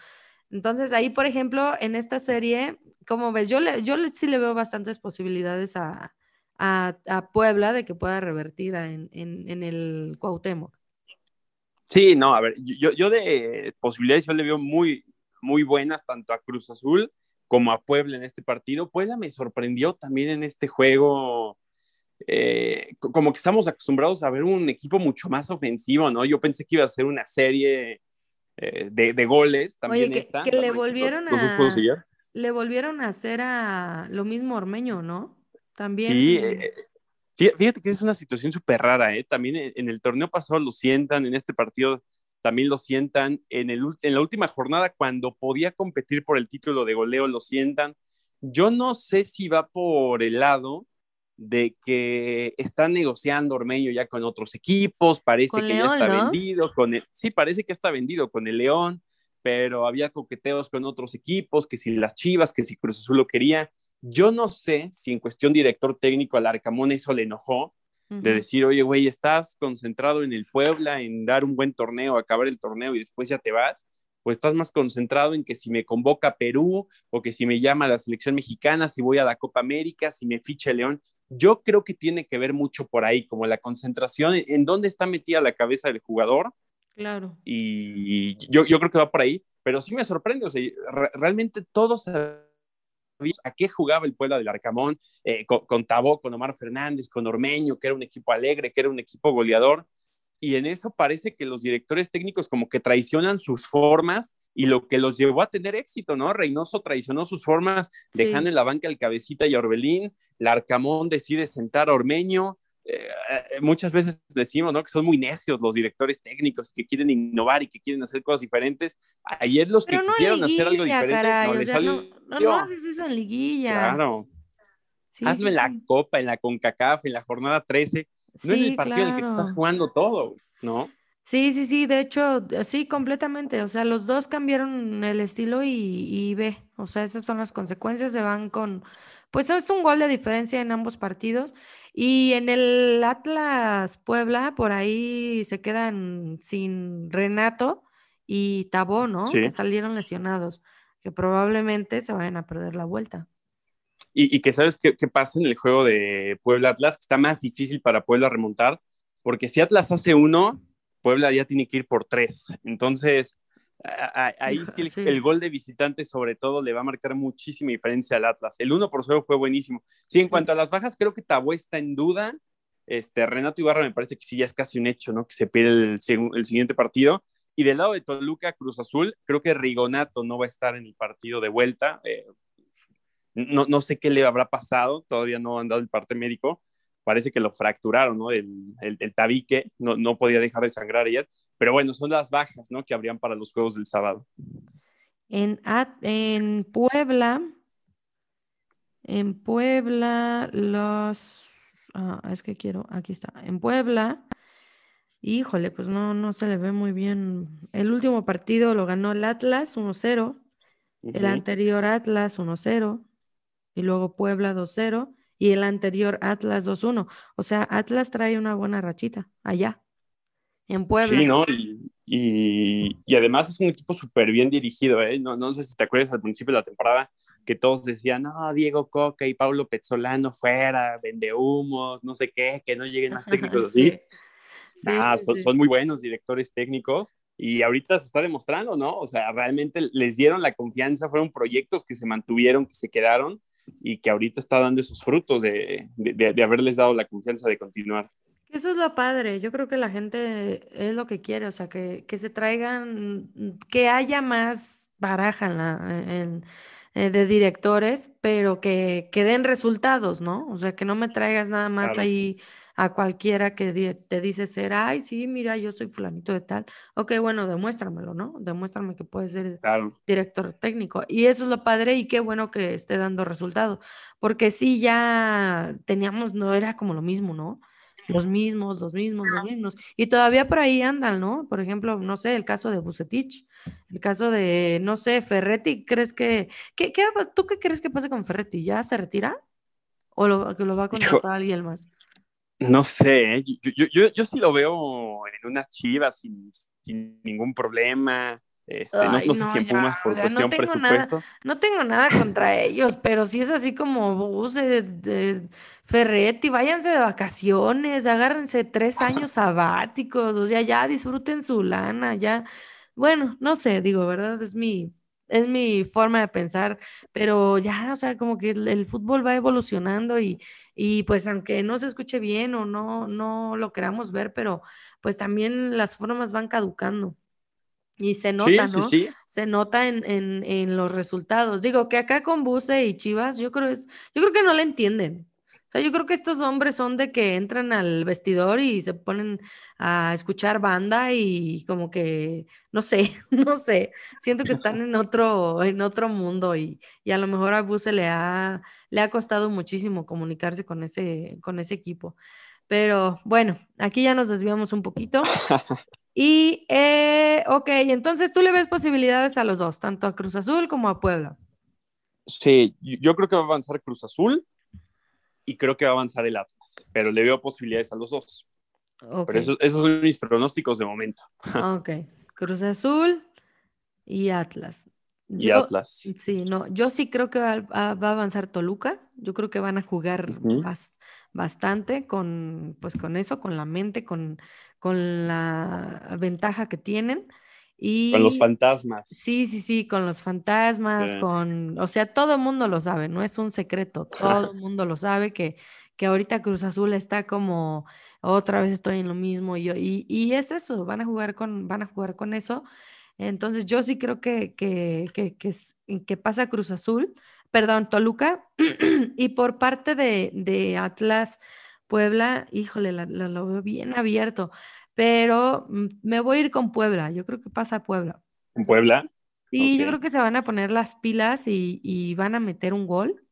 Entonces ahí, por ejemplo, en esta serie, como ves, yo, le, yo sí le veo bastantes posibilidades a, a, Puebla de que pueda revertir en, en, el Cuauhtémoc. Sí, no, a ver, yo, yo de posibilidades yo le veo muy, muy buenas tanto a Cruz Azul como a Puebla en este partido. Puebla me sorprendió también en este juego. Eh, como que estamos acostumbrados a ver un equipo mucho más ofensivo, ¿no? Yo pensé que iba a ser una serie eh, de, de, goles también. Oye, que, que le volvieron a... Le volvieron a hacer a lo mismo Ormeño, ¿no? También. Sí, eh, fíjate que es una situación súper rara, ¿eh? También en, el torneo pasado lo sientan, en este partido también lo sientan, en, el, en la última jornada cuando podía competir por el título de goleo lo sientan. Yo no sé si va por el lado de que está negociando Ormeño ya con otros equipos, parece que ya está vendido con el, sí, parece que está vendido con el León, pero había coqueteos con otros equipos, que si las Chivas, que si Cruz Azul lo quería. Yo no sé si en cuestión director técnico al Arcamón eso le enojó, de decir, oye, güey, estás concentrado en el Puebla, en dar un buen torneo, acabar el torneo y después ya te vas, o estás más concentrado en que si me convoca Perú o que si me llama la selección mexicana, si voy a la Copa América, si me ficha León. Yo creo que tiene que ver mucho por ahí, como la concentración, en dónde está metida la cabeza del jugador. Claro. Y yo, yo creo que va por ahí, pero sí me sorprende, o sea, realmente todos a qué jugaba el Puebla del Arcamón, eh, con, Tabó, con Omar Fernández, con Ormeño, que era un equipo alegre, que era un equipo goleador. Y en eso parece que los directores técnicos como que traicionan sus formas y lo que los llevó a tener éxito, ¿no? Reynoso traicionó sus formas, dejando en la banca el cabecita y Orbelín, Larcamón decide sentar a Ormeño, eh, muchas veces decimos, ¿no? Que son muy necios los directores técnicos que quieren innovar y que quieren hacer cosas diferentes. Ayer los que quisieron hacer algo diferente no les salió. No, no, haces eso en liguilla. Claro. Hazme la copa, en la CONCACAF, en la jornada 13. No es el partido en el que te estás jugando todo, ¿no? Sí, sí, sí, de hecho, sí, completamente. O sea, los dos cambiaron el estilo y, y ve. O sea, esas son las consecuencias, se van con, pues es un gol de diferencia en ambos partidos. Y en el Atlas Puebla, por ahí se quedan sin Renato y Tabó, ¿no? Que salieron lesionados, que probablemente se vayan a perder la vuelta. Y, que sabes qué, pasa en el juego de Puebla-Atlas, que está más difícil para Puebla remontar, porque si Atlas hace uno, Puebla ya tiene que ir por tres. Entonces, ahí sí el, gol de visitante sobre todo le va a marcar muchísima diferencia al Atlas. El 1 por 0 fue buenísimo. Sí, en cuanto a las bajas, creo que Tabó está en duda. Este, Renato Ibarra me parece que sí ya es casi un hecho, ¿no? Que se pierde el, siguiente partido. Y del lado de Toluca, Cruz Azul, creo que Rigonato no va a estar en el partido de vuelta. Eh, no, no, sé qué le habrá pasado, todavía no han dado el parte médico. Parece que lo fracturaron, ¿no? El, el, tabique no, no podía dejar de sangrar ayer. Pero bueno, son las bajas, ¿no? Que habrían para los juegos del sábado. En, en Puebla, en Puebla, los. Ah, es que quiero, aquí está. En Puebla, híjole, pues no, no se le ve muy bien. El último partido lo ganó el Atlas 1-0, el anterior Atlas 1-0, y luego Puebla 2-0, y el anterior Atlas 2-1. O sea, Atlas trae una buena rachita allá en Puebla. Sí, ¿no? Y, y, además es un equipo súper bien dirigido, ¿eh? No, no sé si te acuerdas al principio de la temporada que todos decían, no, Diego Coca y Pablo Pezzolano fuera, vende humos, no sé qué, que no lleguen más técnicos así. Ah, son, son, muy buenos directores técnicos y ahorita se está demostrando, ¿no? O sea, realmente les dieron la confianza, fueron proyectos que se mantuvieron, que se quedaron y que ahorita está dando esos frutos de, de, de haberles dado la confianza de continuar. Eso es lo padre. Yo creo que la gente es lo que quiere, o sea, que, se traigan, que haya más baraja en eh, de directores, pero que, que, den resultados, ¿no? O sea, que no me traigas nada más ahí a cualquiera que te dice ser, ay, sí, mira, yo soy fulanito de tal. Ok, bueno, demuéstramelo, ¿no? Demuéstrame que puedes ser director técnico. Y eso es lo padre y qué bueno que esté dando resultado, porque sí, ya teníamos, no era como lo mismo, ¿no? Los mismos, los mismos, los mismos. Y todavía por ahí andan, ¿no? Por ejemplo, no sé, el caso de Bucetich, el caso de, no sé, Ferretti, ¿crees que, qué, qué, tú qué crees que pase con Ferretti? ¿Ya se retira? ¿O lo, que lo va a contratar alguien más? No sé, ¿eh? yo, yo, yo, sí lo veo en una chiva sin, sin ningún problema. Este, no, sé si en Pumas por cuestión no presupuesto. no tengo nada contra ellos, pero si es así como Buse, de, Ferretti, váyanse de vacaciones, agárrense tres años sabáticos, o sea, ya disfruten su lana, ya. Bueno, no sé, digo, ¿verdad? Es mi, es mi forma de pensar, pero ya, o sea, como que el, fútbol va evolucionando y, y, pues aunque no se escuche bien o no, no lo queramos ver, pero pues también las formas van caducando. Y se nota, ¿no? Se nota en, los resultados. Digo que acá con Buse y Chivas, yo creo es, yo creo que no le entienden. O sea, yo creo que estos hombres son de que entran al vestidor y se ponen a escuchar banda y como que, no sé, no sé, siento que están en otro, en otro mundo y, y a lo mejor a Buse le ha, le ha costado muchísimo comunicarse con ese, con ese equipo. Pero bueno, aquí ya nos desviamos un poquito. Y, eh, ok, entonces tú le ves posibilidades a los dos, tanto a Cruz Azul como a Puebla. Sí, yo creo que va a avanzar Cruz Azul y creo que va a avanzar el Atlas, pero le veo posibilidades a los dos. Pero esos son mis pronósticos de momento. Ok, Cruz Azul y Atlas. y Atlas. Sí, no, yo sí creo que va, a avanzar Toluca. Yo creo que van a jugar bastante con, pues, con eso, con la mente, con, con la ventaja que tienen. Y, con los fantasmas. Sí, sí, sí, con los fantasmas, con, o sea, todo el mundo lo sabe, no es un secreto, todo el mundo lo sabe que, que ahorita Cruz Azul está como, otra vez estoy en lo mismo y, yo, y, y es eso, van a jugar con, van a jugar con eso. Entonces yo sí creo que, que, que, que, que pasa Cruz Azul, perdón, Toluca, y por parte de, de Atlas, Puebla, híjole, lo veo bien abierto, pero mm, me voy a ir con Puebla. Yo creo que pasa Puebla. ¿En Puebla? Sí, yo creo que se van a poner las pilas y, van a meter un gol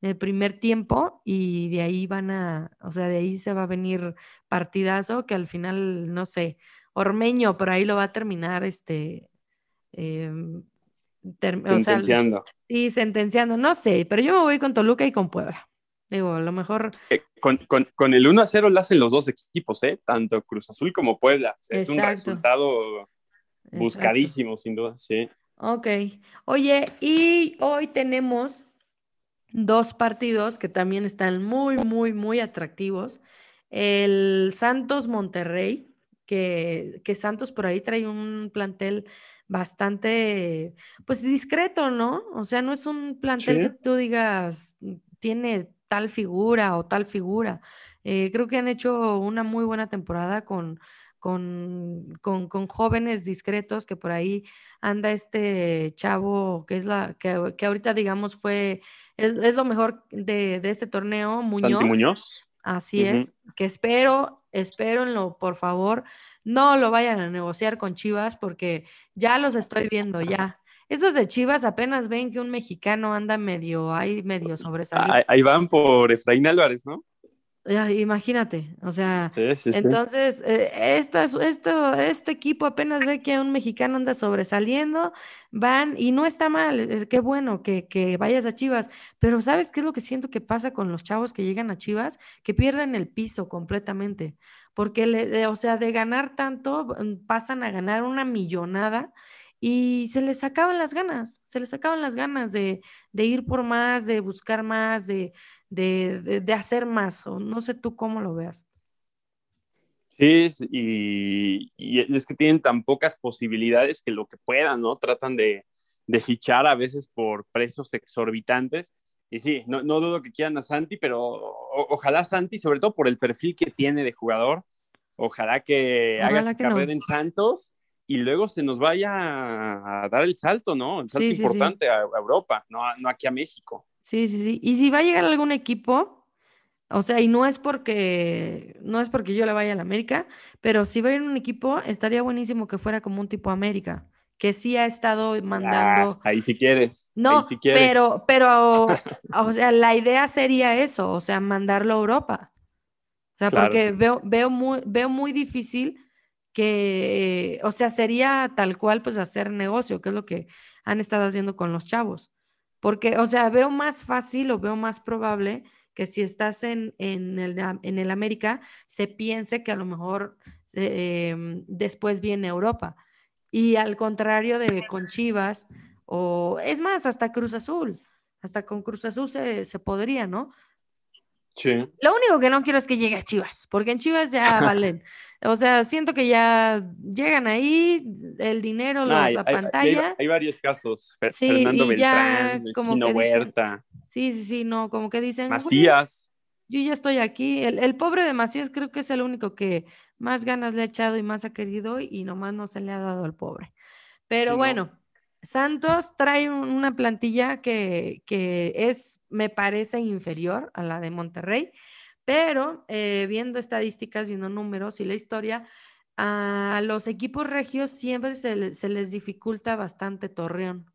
en el primer tiempo y de ahí van a, o sea, de ahí se va a venir partidazo que al final, no sé, Ormeño por ahí lo va a terminar, este, sentenciando. y sentenciando, no sé, pero yo me voy con Toluca y con Puebla. Digo, a lo mejor. Eh, con, con, con, el 1 a 0 lo hacen los dos equipos, ¿eh? Tanto Cruz Azul como Puebla. Es un resultado buscadísimo, sin duda, sí. Ok. Oye, y hoy tenemos dos partidos que también están muy, muy, muy atractivos. El Santos Monterrey, que, que Santos por ahí trae un plantel bastante, pues discreto, ¿no? O sea, no es un plantel que tú digas, tiene tal figura o tal figura. Eh, creo que han hecho una muy buena temporada con, con, con, jóvenes discretos, que por ahí anda este chavo, que es la, que, que ahorita digamos fue, es, lo mejor de, de, este torneo, Muñoz. Muñoz. Así es, que espero, espérenlo, por favor, no lo vayan a negociar con Chivas porque ya los estoy viendo, ya. Esos de Chivas apenas ven que un mexicano anda medio, ahí medio sobresalido. Ahí van por Efraín Álvarez, ¿no? Imagínate, o sea, entonces, eh, esto, esto, este equipo apenas ve que un mexicano anda sobresaliendo, van, y no está mal, es qué bueno que, que, vayas a Chivas, pero ¿sabes qué es lo que siento que pasa con los chavos que llegan a Chivas? Que pierden el piso completamente, porque, le, o sea, de ganar tanto, mm, pasan a ganar una millonada y se les acaban las ganas, se les acaban las ganas de, ir por más, de buscar más, de, de, hacer más, o no sé tú cómo lo veas. Sí, y, es que tienen tan pocas posibilidades que lo que puedan, ¿no? Tratan de, fichar a veces por precios exorbitantes. Y sí, no, no dudo que quieran a Santi, pero ojalá Santi, sobre todo por el perfil que tiene de jugador, ojalá que haga su carrera en Santos y luego se nos vaya a dar el salto, ¿no? El salto importante A, Europa, no, no aquí a México. Sí, sí, sí. Y si va a llegar algún equipo, o sea, y no es porque no es porque yo le vaya a la América, pero si va a ir un equipo, estaría buenísimo que fuera como un tipo América, que sí ha estado mandando. ahí si quieres. No, pero, pero, o sea, la idea sería eso, o sea, mandarlo a Europa. O sea, porque veo, veo muy, veo muy difícil que, o sea, sería tal cual pues hacer negocio, que es lo que han estado haciendo con los chavos. Porque, o sea, veo más fácil o veo más probable que si estás en, en, el, en el América, se piense que a lo mejor em, después viene Europa. Y al contrario de con Chivas, o es más, hasta Cruz Azul, hasta con Cruz Azul se, se podría, ¿no? Sí. Lo único que no quiero es que llegue a Chivas, porque en Chivas ya valen. O sea, siento que ya llegan ahí, el dinero los hay, apantalla. Hay, varios casos. Fernando Beltrán, como Chino Huerta. Sí, sí, sí, no, como que dicen. Macías. Yo ya estoy aquí. El, pobre de Macías creo que es el único que más ganas le ha echado y más ha querido y nomás no se le ha dado al pobre. Pero bueno, Santos trae una plantilla que, que, es, me parece, inferior a la de Monterrey. Pero eh, viendo estadísticas, viendo números y la historia, a los equipos regios siempre se, les dificulta bastante Torreón.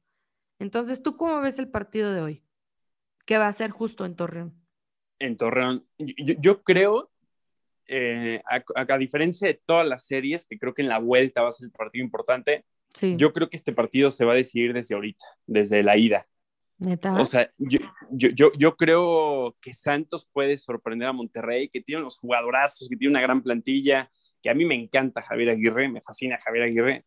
Entonces, ¿tú cómo ves el partido de hoy? ¿Qué va a ser justo en Torreón? En Torreón, yo, creo, eh, a, diferencia de todas las series, que creo que en la vuelta va a ser el partido importante, yo creo que este partido se va a decidir desde ahorita, desde la ida. O sea, yo, yo, yo, creo que Santos puede sorprender a Monterrey, que tiene unos jugadorazos, que tiene una gran plantilla, que a mí me encanta Javier Aguirre, me fascina Javier Aguirre,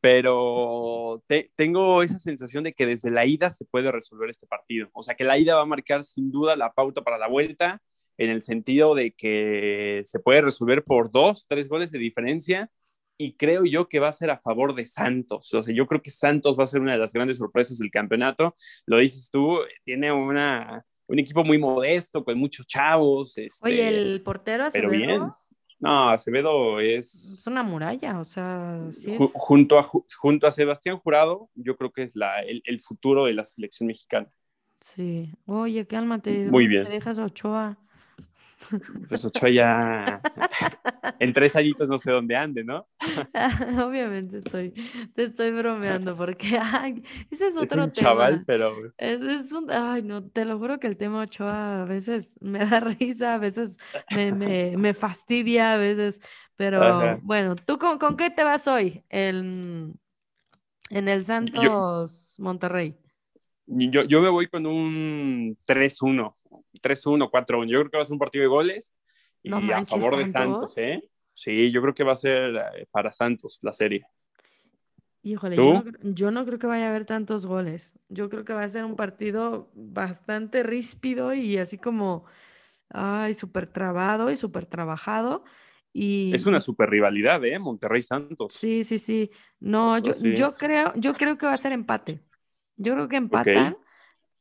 pero tengo esa sensación de que desde la ida se puede resolver este partido. O sea, que la ida va a marcar sin duda la pauta para la vuelta, en el sentido de que se puede resolver por dos, tres goles de diferencia y creo yo que va a ser a favor de Santos. O sea, yo creo que Santos va a ser una de las grandes sorpresas del campeonato. Lo dices tú, tiene una, un equipo muy modesto, con muchos chavos. Este, Oye, el portero Acevedo. Pero bien. No, Acevedo es. Es una muralla, o sea. junto, a, junto a Sebastián Jurado, yo creo que es la, el, futuro de la selección mexicana. Sí. Oye, cálmate. Muy bien. Te dejas Ochoa. Pues Ochoa ya en tres añitos no sé dónde ande, ¿no? Obviamente estoy, te estoy bromeando porque ay, ese es otro es un chaval, pero. Es, un, ay, no, te lo juro que el tema Ochoa a veces me da risa, a veces me, me, me fastidia, a veces, pero bueno, ¿tú con, con, qué te vas hoy en, en el Santos Monterrey? Yo, yo me voy con un 3-1 3-1, 4-1. Yo creo que va a ser un partido de goles y a favor de Santos, ¿eh? Sí, yo creo que va a ser eh, para Santos la serie. Híjole, yo no, yo no, creo que vaya a haber tantos goles. Yo creo que va a ser un partido bastante ríspido y así como, ay, súper trabado y súper trabajado. Y, es una super rivalidad, ¿eh? Monterrey Santos. Sí, sí, sí. No, yo, yo, creo, yo creo que va a ser empate. Yo creo que empatan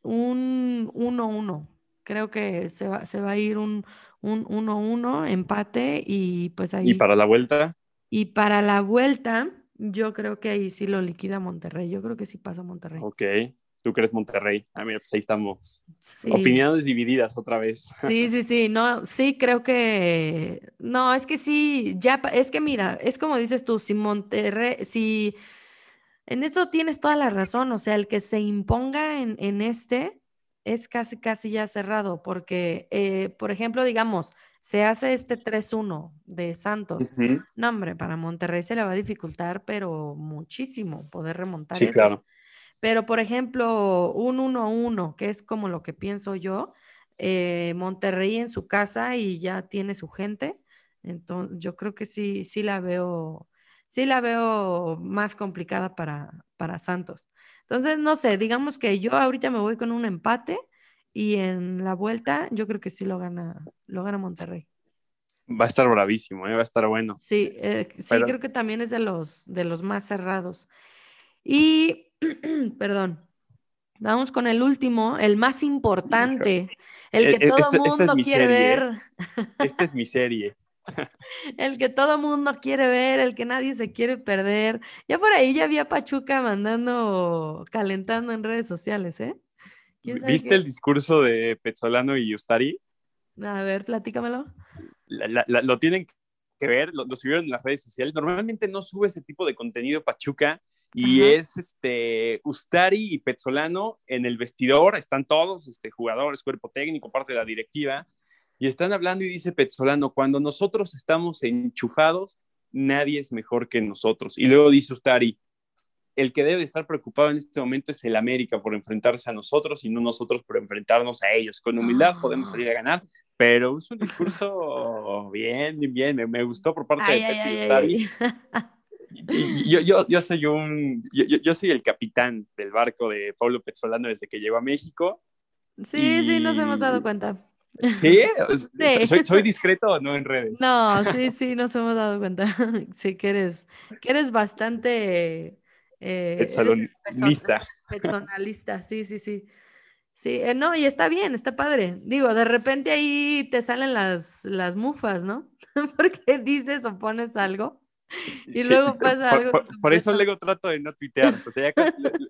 un 1-1. Creo que se va, se va a ir un 1-1, empate y pues ahí. ¿Y para la vuelta? Y para la vuelta, yo creo que ahí sí lo liquida Monterrey. Yo creo que sí pasa Monterrey. Ok. ¿Tú crees Monterrey? Ah, mira, pues ahí estamos. Opiniones divididas otra vez. Sí, sí, sí. No, sí, creo que. No, es que sí, ya, es que mira, es como dices tú, si Monterrey, si. En esto tienes toda la razón, o sea, el que se imponga en, en este es casi, casi ya cerrado, porque, eh, por ejemplo, digamos, se hace este 3-1 de Santos. No, hombre, para Monterrey se le va a dificultar, pero muchísimo poder remontar. Sí, claro. Pero, por ejemplo, un 1-1, que es como lo que pienso yo, eh, Monterrey en su casa y ya tiene su gente. Entonces, yo creo que sí, sí la veo, sí la veo más complicada para, para Santos. Entonces, no sé, digamos que yo ahorita me voy con un empate y en la vuelta yo creo que sí lo gana, lo gana Monterrey. Va a estar bravísimo, ¿eh? va a estar bueno. Sí, eh, sí, creo que también es de los, de los más cerrados. Y, perdón, vamos con el último, el más importante, el e, que e, todo el mundo quiere ver. Esta es mi serie. El que todo mundo quiere ver, el que nadie se quiere perder. Ya por ahí ya había Pachuca mandando, calentando en redes sociales, ¿eh? ¿Viste el discurso de Pezzolano y Ustari? A ver, platícamelo. lo tienen que ver, lo, lo, subieron en las redes sociales. Normalmente no sube ese tipo de contenido Pachuca y es este Ustari y Pezzolano en el vestidor, están todos, este, jugadores, cuerpo técnico, parte de la directiva, y están hablando y dice Pezzolano, cuando nosotros estamos enchufados, nadie es mejor que nosotros. Y luego dice Ustari, el que debe estar preocupado en este momento es el América por enfrentarse a nosotros y no nosotros por enfrentarnos a ellos. Con humildad podemos salir a ganar, pero es un discurso bien, bien, me, gustó por parte de Pecho Yo, yo, yo, soy un, yo, soy el capitán del barco de Pablo Pezzolano desde que llegó a México. Sí, sí, nos hemos dado cuenta. ¿Sí? ¿Soy, discreto o no en redes? No, sí, sí, nos hemos dado cuenta. Sí, que eres, que eres bastante eh, personalista. Personalista, sí, sí, sí. Sí, eh, no, y está bien, está padre. Digo, de repente ahí te salen las, las mufas, ¿no? Porque dices o pones algo y luego pasa por, algo. Por, eso luego trato de no tuitear. O sea,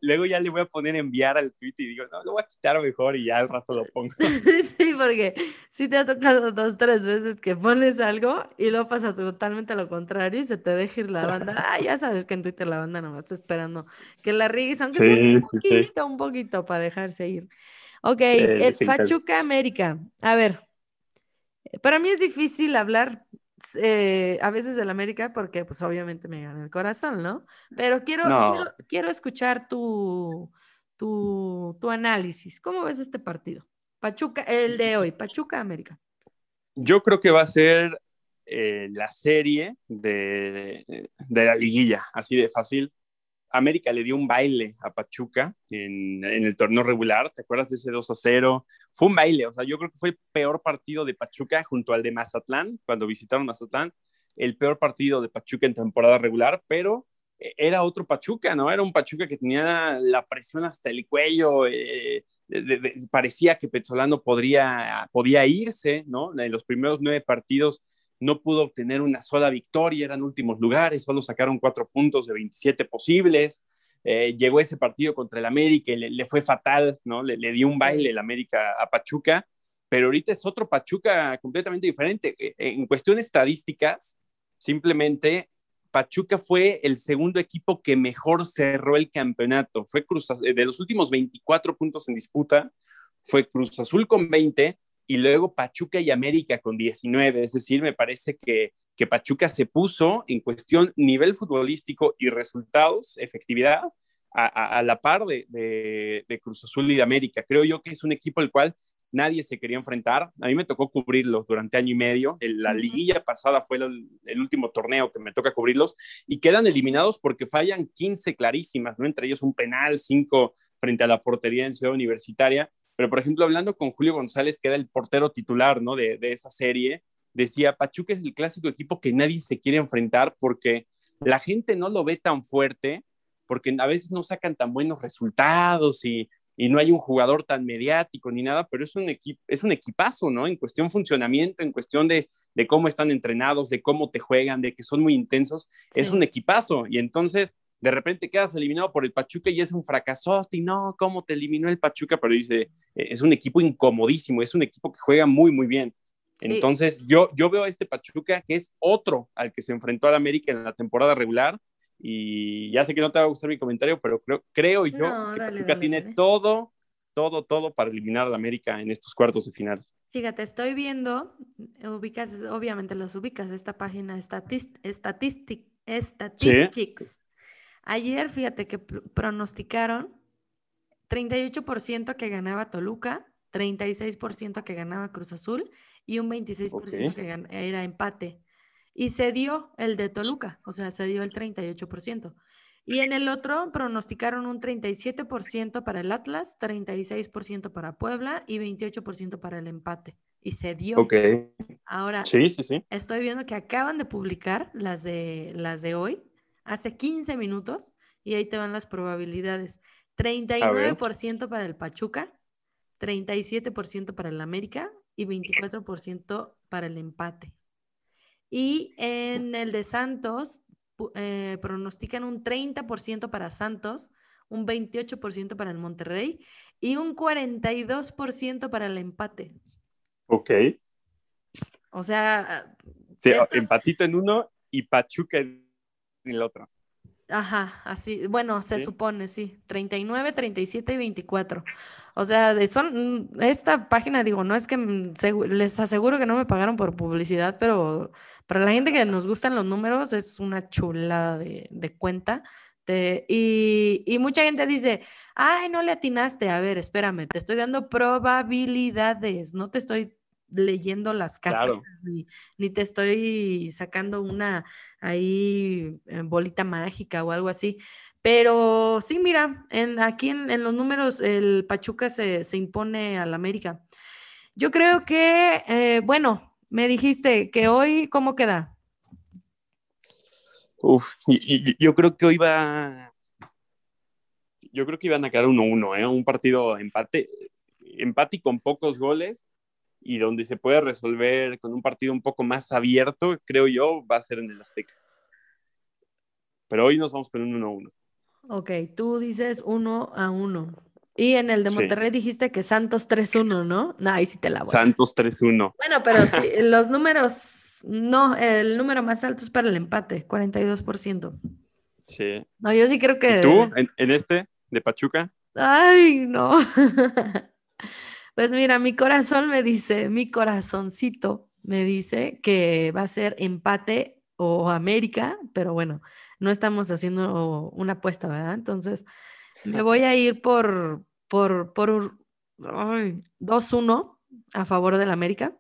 luego ya le voy a poner enviar al tweet y digo, no, lo voy a quitar mejor y ya al rato lo pongo. sí, porque sí te ha tocado dos, tres veces que pones algo y luego pasa totalmente lo contrario y se te deja ir la banda. Ah, ya sabes que en Twitter la banda nomás está esperando que la rigues, aunque sea un poquito, un poquito para dejarse ir. Ok, el Pachuca América. A ver, para mí es difícil hablar eh, a veces del América porque pues obviamente me gana el corazón, ¿no? Pero quiero, quiero, escuchar tu, tu, tu, análisis. ¿Cómo ves este partido? Pachuca, el de hoy, Pachuca América. Yo creo que va a ser eh, la serie de, de, la liguilla, así de fácil. América le dio un baile a Pachuca en, el torneo regular, ¿te acuerdas de ese 2 a 0? Fue un baile, o sea, yo creo que fue el peor partido de Pachuca junto al de Mazatlán, cuando visitaron Mazatlán, el peor partido de Pachuca en temporada regular, pero eh, era otro Pachuca, ¿no? Era un Pachuca que tenía la presión hasta el cuello, eh, parecía que Petzolano podría, podía irse, ¿no? En los primeros nueve partidos no pudo obtener una sola victoria, eran últimos lugares, solo sacaron cuatro puntos de 27 posibles. Eh, llegó ese partido contra el América y le, fue fatal, ¿no? Le, dio un baile el América a Pachuca, pero ahorita es otro Pachuca completamente diferente. Eh, en cuestiones estadísticas, simplemente Pachuca fue el segundo equipo que mejor cerró el campeonato. Fue Cruz, de los últimos 24 puntos en disputa, fue Cruz Azul con 20, y luego Pachuca y América con 19. Es decir, me parece que, que Pachuca se puso en cuestión nivel futbolístico y resultados, efectividad, a, a, la par de, de, Cruz Azul y de América. Creo yo que es un equipo el cual nadie se quería enfrentar. A mí me tocó cubrirlos durante año y medio. la liguilla pasada fue el, último torneo que me toca cubrirlos y quedan eliminados porque fallan 15 clarísimas, ¿no? Entre ellos un penal, 5 frente a la portería en Ciudad Universitaria. Pero, por ejemplo, hablando con Julio González, que era el portero titular, ¿no? De, de esa serie, decía, Pachuca es el clásico equipo que nadie se quiere enfrentar porque la gente no lo ve tan fuerte, porque a veces no sacan tan buenos resultados y y no hay un jugador tan mediático ni nada, pero es un, equipo, es un equipazo, ¿no? En cuestión funcionamiento, en cuestión de, de, cómo están entrenados, de cómo te juegan, de que son muy intensos, es un equipazo. Y entonces, de repente quedas eliminado por el Pachuca y es un fracasote y no, ¿cómo te eliminó el Pachuca? Pero dice, eh, es un equipo incomodísimo, es un equipo que juega muy, muy bien. Entonces, yo, yo veo a este Pachuca que es otro al que se enfrentó al América en la temporada regular y ya sé que no te va a gustar mi comentario, pero creo, creo yo que Pachuca tiene todo, todo, todo para eliminar al América en estos cuartos de final. Fíjate, estoy viendo, ubicas, obviamente las ubicas, esta página Statist, Statistic, Statistics. Ayer, fíjate que pronosticaron 38% que ganaba Toluca, 36% que ganaba Cruz Azul y un 26% que era empate y se dio el de Toluca, o sea, se dio el 38%. Y en el otro pronosticaron un 37% para el Atlas, 36% para Puebla y 28% para el empate. Y se dio. Ok. Ahora, sí, sí, sí. estoy viendo que acaban de publicar las de, las de hoy, hace 15 minutos, y ahí te van las probabilidades. 39% para el Pachuca, 37% para el América y 24% para el empate. Y en el de Santos, eh, pronostican un 30% para Santos, un 28% para el Monterrey y un 42% para el empate. Ok. O sea... Sí, empatito en uno y Pachuca en el otro. Ajá, así, bueno, se supone, sí, 39, 37 y 24. O sea, son, esta página, digo, no es que les aseguro que no me pagaron por publicidad, pero para la gente que nos gustan los números es una chulada de, cuenta. y, y, mucha gente dice, ay, no le atinaste. A ver, espérame, te estoy dando probabilidades, no te estoy leyendo las cartas, ni, te estoy sacando una ahí eh, bolita mágica o algo así. Pero sí, mira, en, aquí en, los números el Pachuca se, impone al América. Yo creo que, eh, bueno, me dijiste que hoy, ¿cómo queda? Uf, y, yo creo que hoy va, yo creo que iban a quedar 1-1, ¿eh? un partido empate, empate y con pocos goles y donde se puede resolver con un partido un poco más abierto, creo yo, va a ser en el Azteca. Pero hoy nos vamos con un 1-1. Ok, tú dices 1 a 1. Y en el de Monterrey dijiste que Santos 3-1, ¿no? No, ahí sí te la voy. Santos 3-1. Bueno, pero sí, los números, no, el número más alto es para el empate, 42%. Sí. No, yo sí creo que... ¿Y tú, en, en este, de Pachuca? Ay, no. Pues mira, mi corazón me dice, mi corazoncito me dice que va a ser empate o América, pero bueno, no estamos haciendo una apuesta, ¿verdad? Entonces, me voy a ir por, por, por 2-1 a favor del América.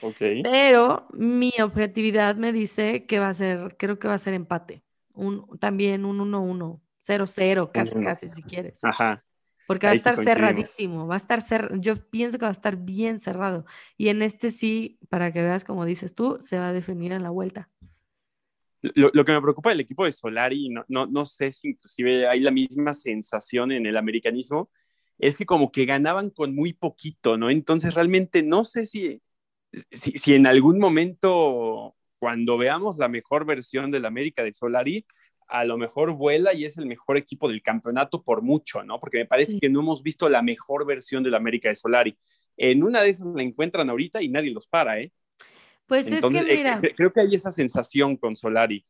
Ok. Pero mi objetividad me dice que va a ser, creo que va a ser empate. Un, también un 1-1, 0-0, casi, casi si quieres. Ajá. Porque va a estar cerradísimo, va a estar cer yo pienso que va a estar bien cerrado. Y en este sí, para que veas como dices tú, se va a definir en la vuelta. Lo, que me preocupa del equipo de Solari, no, no, no, sé si inclusive hay la misma sensación en el americanismo, es que como que ganaban con muy poquito, ¿no? Entonces realmente no sé si, si, si en algún momento, cuando veamos la mejor versión del América de Solari, a lo mejor vuela y es el mejor equipo del campeonato por mucho, ¿no? Porque me parece que no hemos visto la mejor versión del América de Solari. En una de esas la encuentran ahorita y nadie los para, ¿eh? Pues es que eh, mira. creo que hay esa sensación con Solari.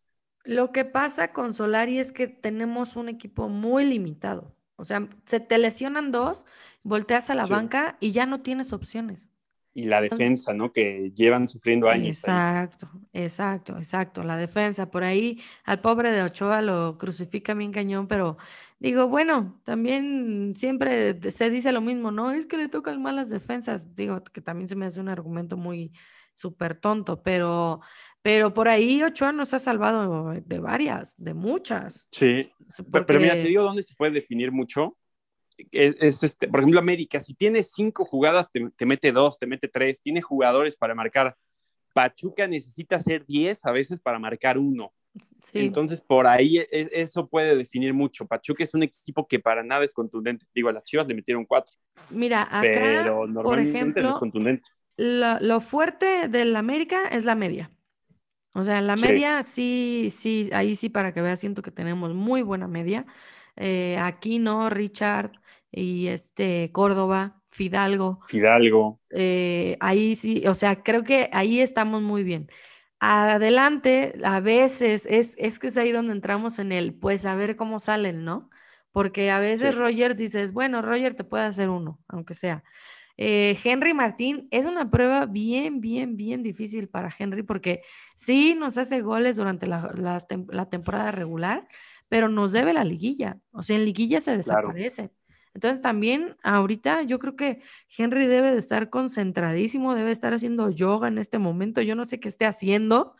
Lo que pasa con Solari es que tenemos un equipo muy limitado. O sea, se te lesionan dos, volteas a la banca y ya no tienes opciones. Y la defensa, ¿no? Que llevan sufriendo años. Exacto, exacto, exacto. La defensa. Por ahí al pobre de Ochoa lo crucifica bien cañón, pero digo, bueno, también siempre se dice lo mismo, ¿no? Es que le tocan malas defensas. Digo, que también se me hace un argumento muy súper tonto, pero, pero por ahí Ochoa nos ha salvado de varias, de muchas. Sí, pero mira, te digo dónde se puede definir mucho es, este, por ejemplo, América, si tiene cinco jugadas, te, mete dos, te mete tres, tiene jugadores para marcar. Pachuca necesita hacer diez a veces para marcar uno. Entonces, por ahí e, e, eso puede definir mucho. Pachuca es un equipo que para nada es contundente. Digo, a las Chivas le metieron cuatro. Mira, acá, pero por ejemplo, es contundente. Lo, fuerte del América es la media. O sea, la media sí. sí, ahí sí, para que veas, siento que tenemos muy buena media. Eh, aquí no, Richard, y este Córdoba, Fidalgo. Fidalgo. Eh, ahí sí, o sea, creo que ahí estamos muy bien. Adelante, a veces es, es que es ahí donde entramos en el, pues a ver cómo salen, ¿no? Porque a veces Roger dices, bueno, Roger te puede hacer uno, aunque sea. Eh, Henry Martín es una prueba bien, bien, bien difícil para Henry porque sí nos hace goles durante la, la, temporada regular, pero nos debe la liguilla. O sea, en liguilla se desaparece. Entonces también ahorita yo creo que Henry debe de estar concentradísimo, debe estar haciendo yoga en este momento. Yo no sé qué esté haciendo,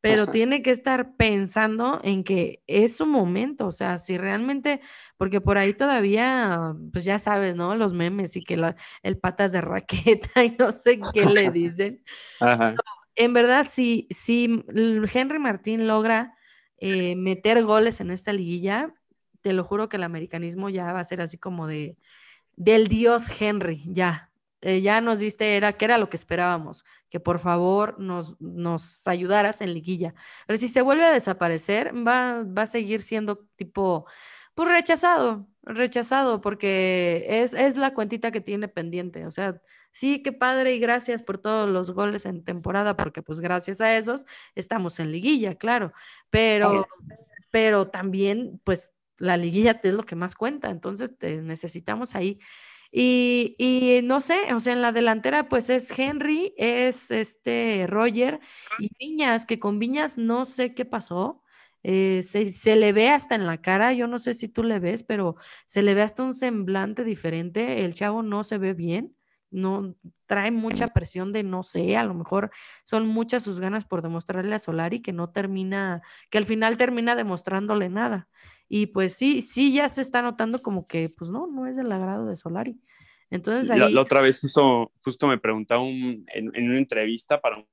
pero tiene que estar pensando en que es su momento, o sea, si realmente, porque por ahí todavía, pues ya sabes, ¿no? Los memes y que el patas de raqueta y no sé qué le dicen. en verdad, si, si Henry Martín logra eh, meter goles en esta liguilla, te lo juro que el americanismo ya va a ser así como de del dios Henry, ya. Eh, ya nos diste, era que era lo que esperábamos, que por favor nos, nos ayudaras en liguilla. Pero si se vuelve a desaparecer, va, va a seguir siendo tipo, pues rechazado, rechazado, porque es, es la cuentita que tiene pendiente. O sea, sí, qué padre y gracias por todos los goles en temporada, porque pues gracias a esos estamos en liguilla, claro. Pero, pero también, pues la liguilla es lo que más cuenta, entonces te necesitamos ahí. Y, y, no sé, o sea, en la delantera pues es Henry, es este Roger y Viñas, que con Viñas no sé qué pasó, eh, se, se, le ve hasta en la cara, yo no sé si tú le ves, pero se le ve hasta un semblante diferente, el chavo no se ve bien, no trae mucha presión de no sé, a lo mejor son muchas sus ganas por demostrarle a Solari que no termina, que al final termina demostrándole nada. Y pues sí, sí ya se está notando como que, pues no, no es del agrado de Solari. Entonces ahí... La, otra vez justo, justo me preguntaba en, una entrevista para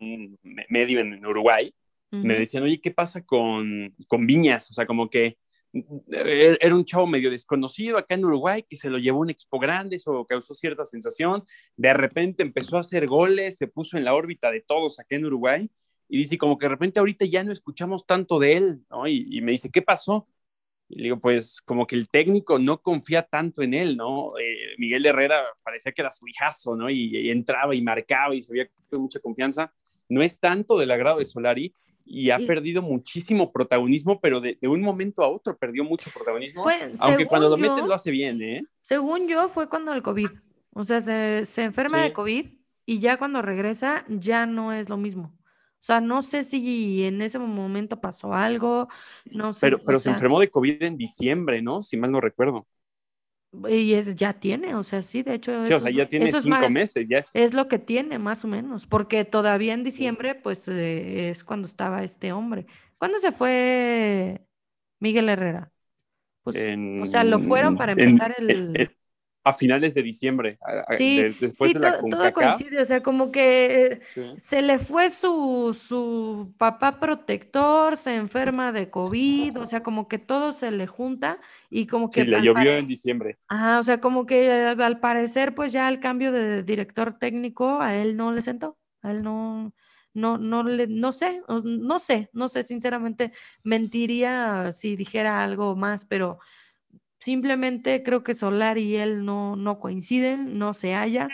un, medio en, Uruguay, me decían, oye, ¿qué pasa con, con Viñas? O sea, como que e, era un chavo medio desconocido acá en Uruguay que se lo llevó un equipo grande, eso causó cierta sensación. De repente empezó a hacer goles, se puso en la órbita de todos acá en Uruguay y dice como que de repente ahorita ya no escuchamos tanto de él, ¿no? Y, me dice, ¿qué pasó? Y le digo, pues como que el técnico no confía tanto en él, ¿no? Eh, Miguel Herrera parecía que era su hijazo, ¿no? Y, entraba y marcaba y se veía con mucha confianza. No es tanto del agrado de Solari y ha perdido muchísimo protagonismo, pero de, un momento a otro perdió mucho protagonismo. aunque cuando lo meten lo hace bien, ¿eh? Según yo, fue cuando el COVID. O sea, se, se enferma de COVID y ya cuando regresa ya no es lo mismo. O sea, no sé si en ese momento pasó algo, no sé. Pero, pero se enfermó de COVID en diciembre, ¿no? Si mal no recuerdo. Y es, ya tiene, o sea, sí, de hecho. Sí, o sea, ya tiene cinco meses, ya es... lo que tiene, más o menos, porque todavía en diciembre, pues eh, es cuando estaba este hombre. ¿Cuándo se fue Miguel Herrera? Pues, o sea, lo fueron para empezar el a finales de diciembre, sí, después de la todo coincide, o sea, como que se le fue su, su papá protector, se enferma de COVID, o sea, como que todo se le junta y como que... Sí, le llovió en diciembre. Ajá, o sea, como que eh, al parecer, pues ya el cambio de director técnico a él no le sentó, a él no... No, no, le, no sé, no sé, no sé, sinceramente mentiría si dijera algo más, pero Simplemente creo que Solar y él no, no coinciden, no se hallan,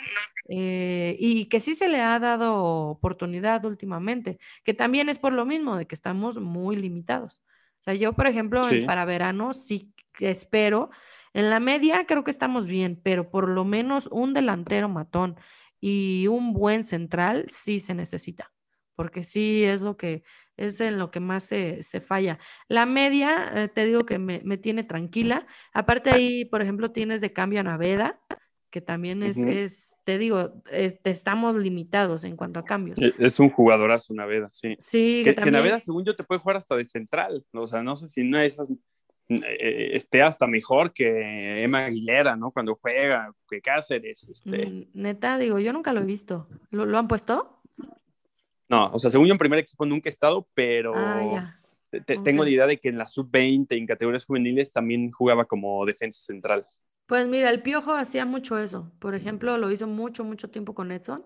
eh, y que sí se le ha dado oportunidad últimamente, que también es por lo mismo, de que estamos muy limitados. O sea, yo, por ejemplo, para verano sí espero, en la media creo que estamos bien, pero por lo menos un delantero matón y un buen central sí se necesita, porque sí es lo que es en lo que más se, falla. La media, eh, te digo que me, tiene tranquila. Aparte ahí, por ejemplo, tienes de cambio a Naveda, que también es, es te digo, estamos limitados en cuanto a cambios. E, es un jugadorazo Naveda, sí. Sí, que, que, Naveda, según yo, te puede jugar hasta de central. O sea, no sé si no esas eh, esté hasta mejor que Emma Aguilera, ¿no? Cuando juega, que Cáceres. Este... Mm, neta, digo, yo nunca lo he visto. ¿Lo, han puesto? No, o sea, según yo en primer equipo nunca he estado, pero ah, tengo la idea de que en la sub-20, en categorías juveniles, también jugaba como defensa central. Pues mira, el Piojo hacía mucho eso. Por ejemplo, lo hizo mucho, mucho tiempo con Edson,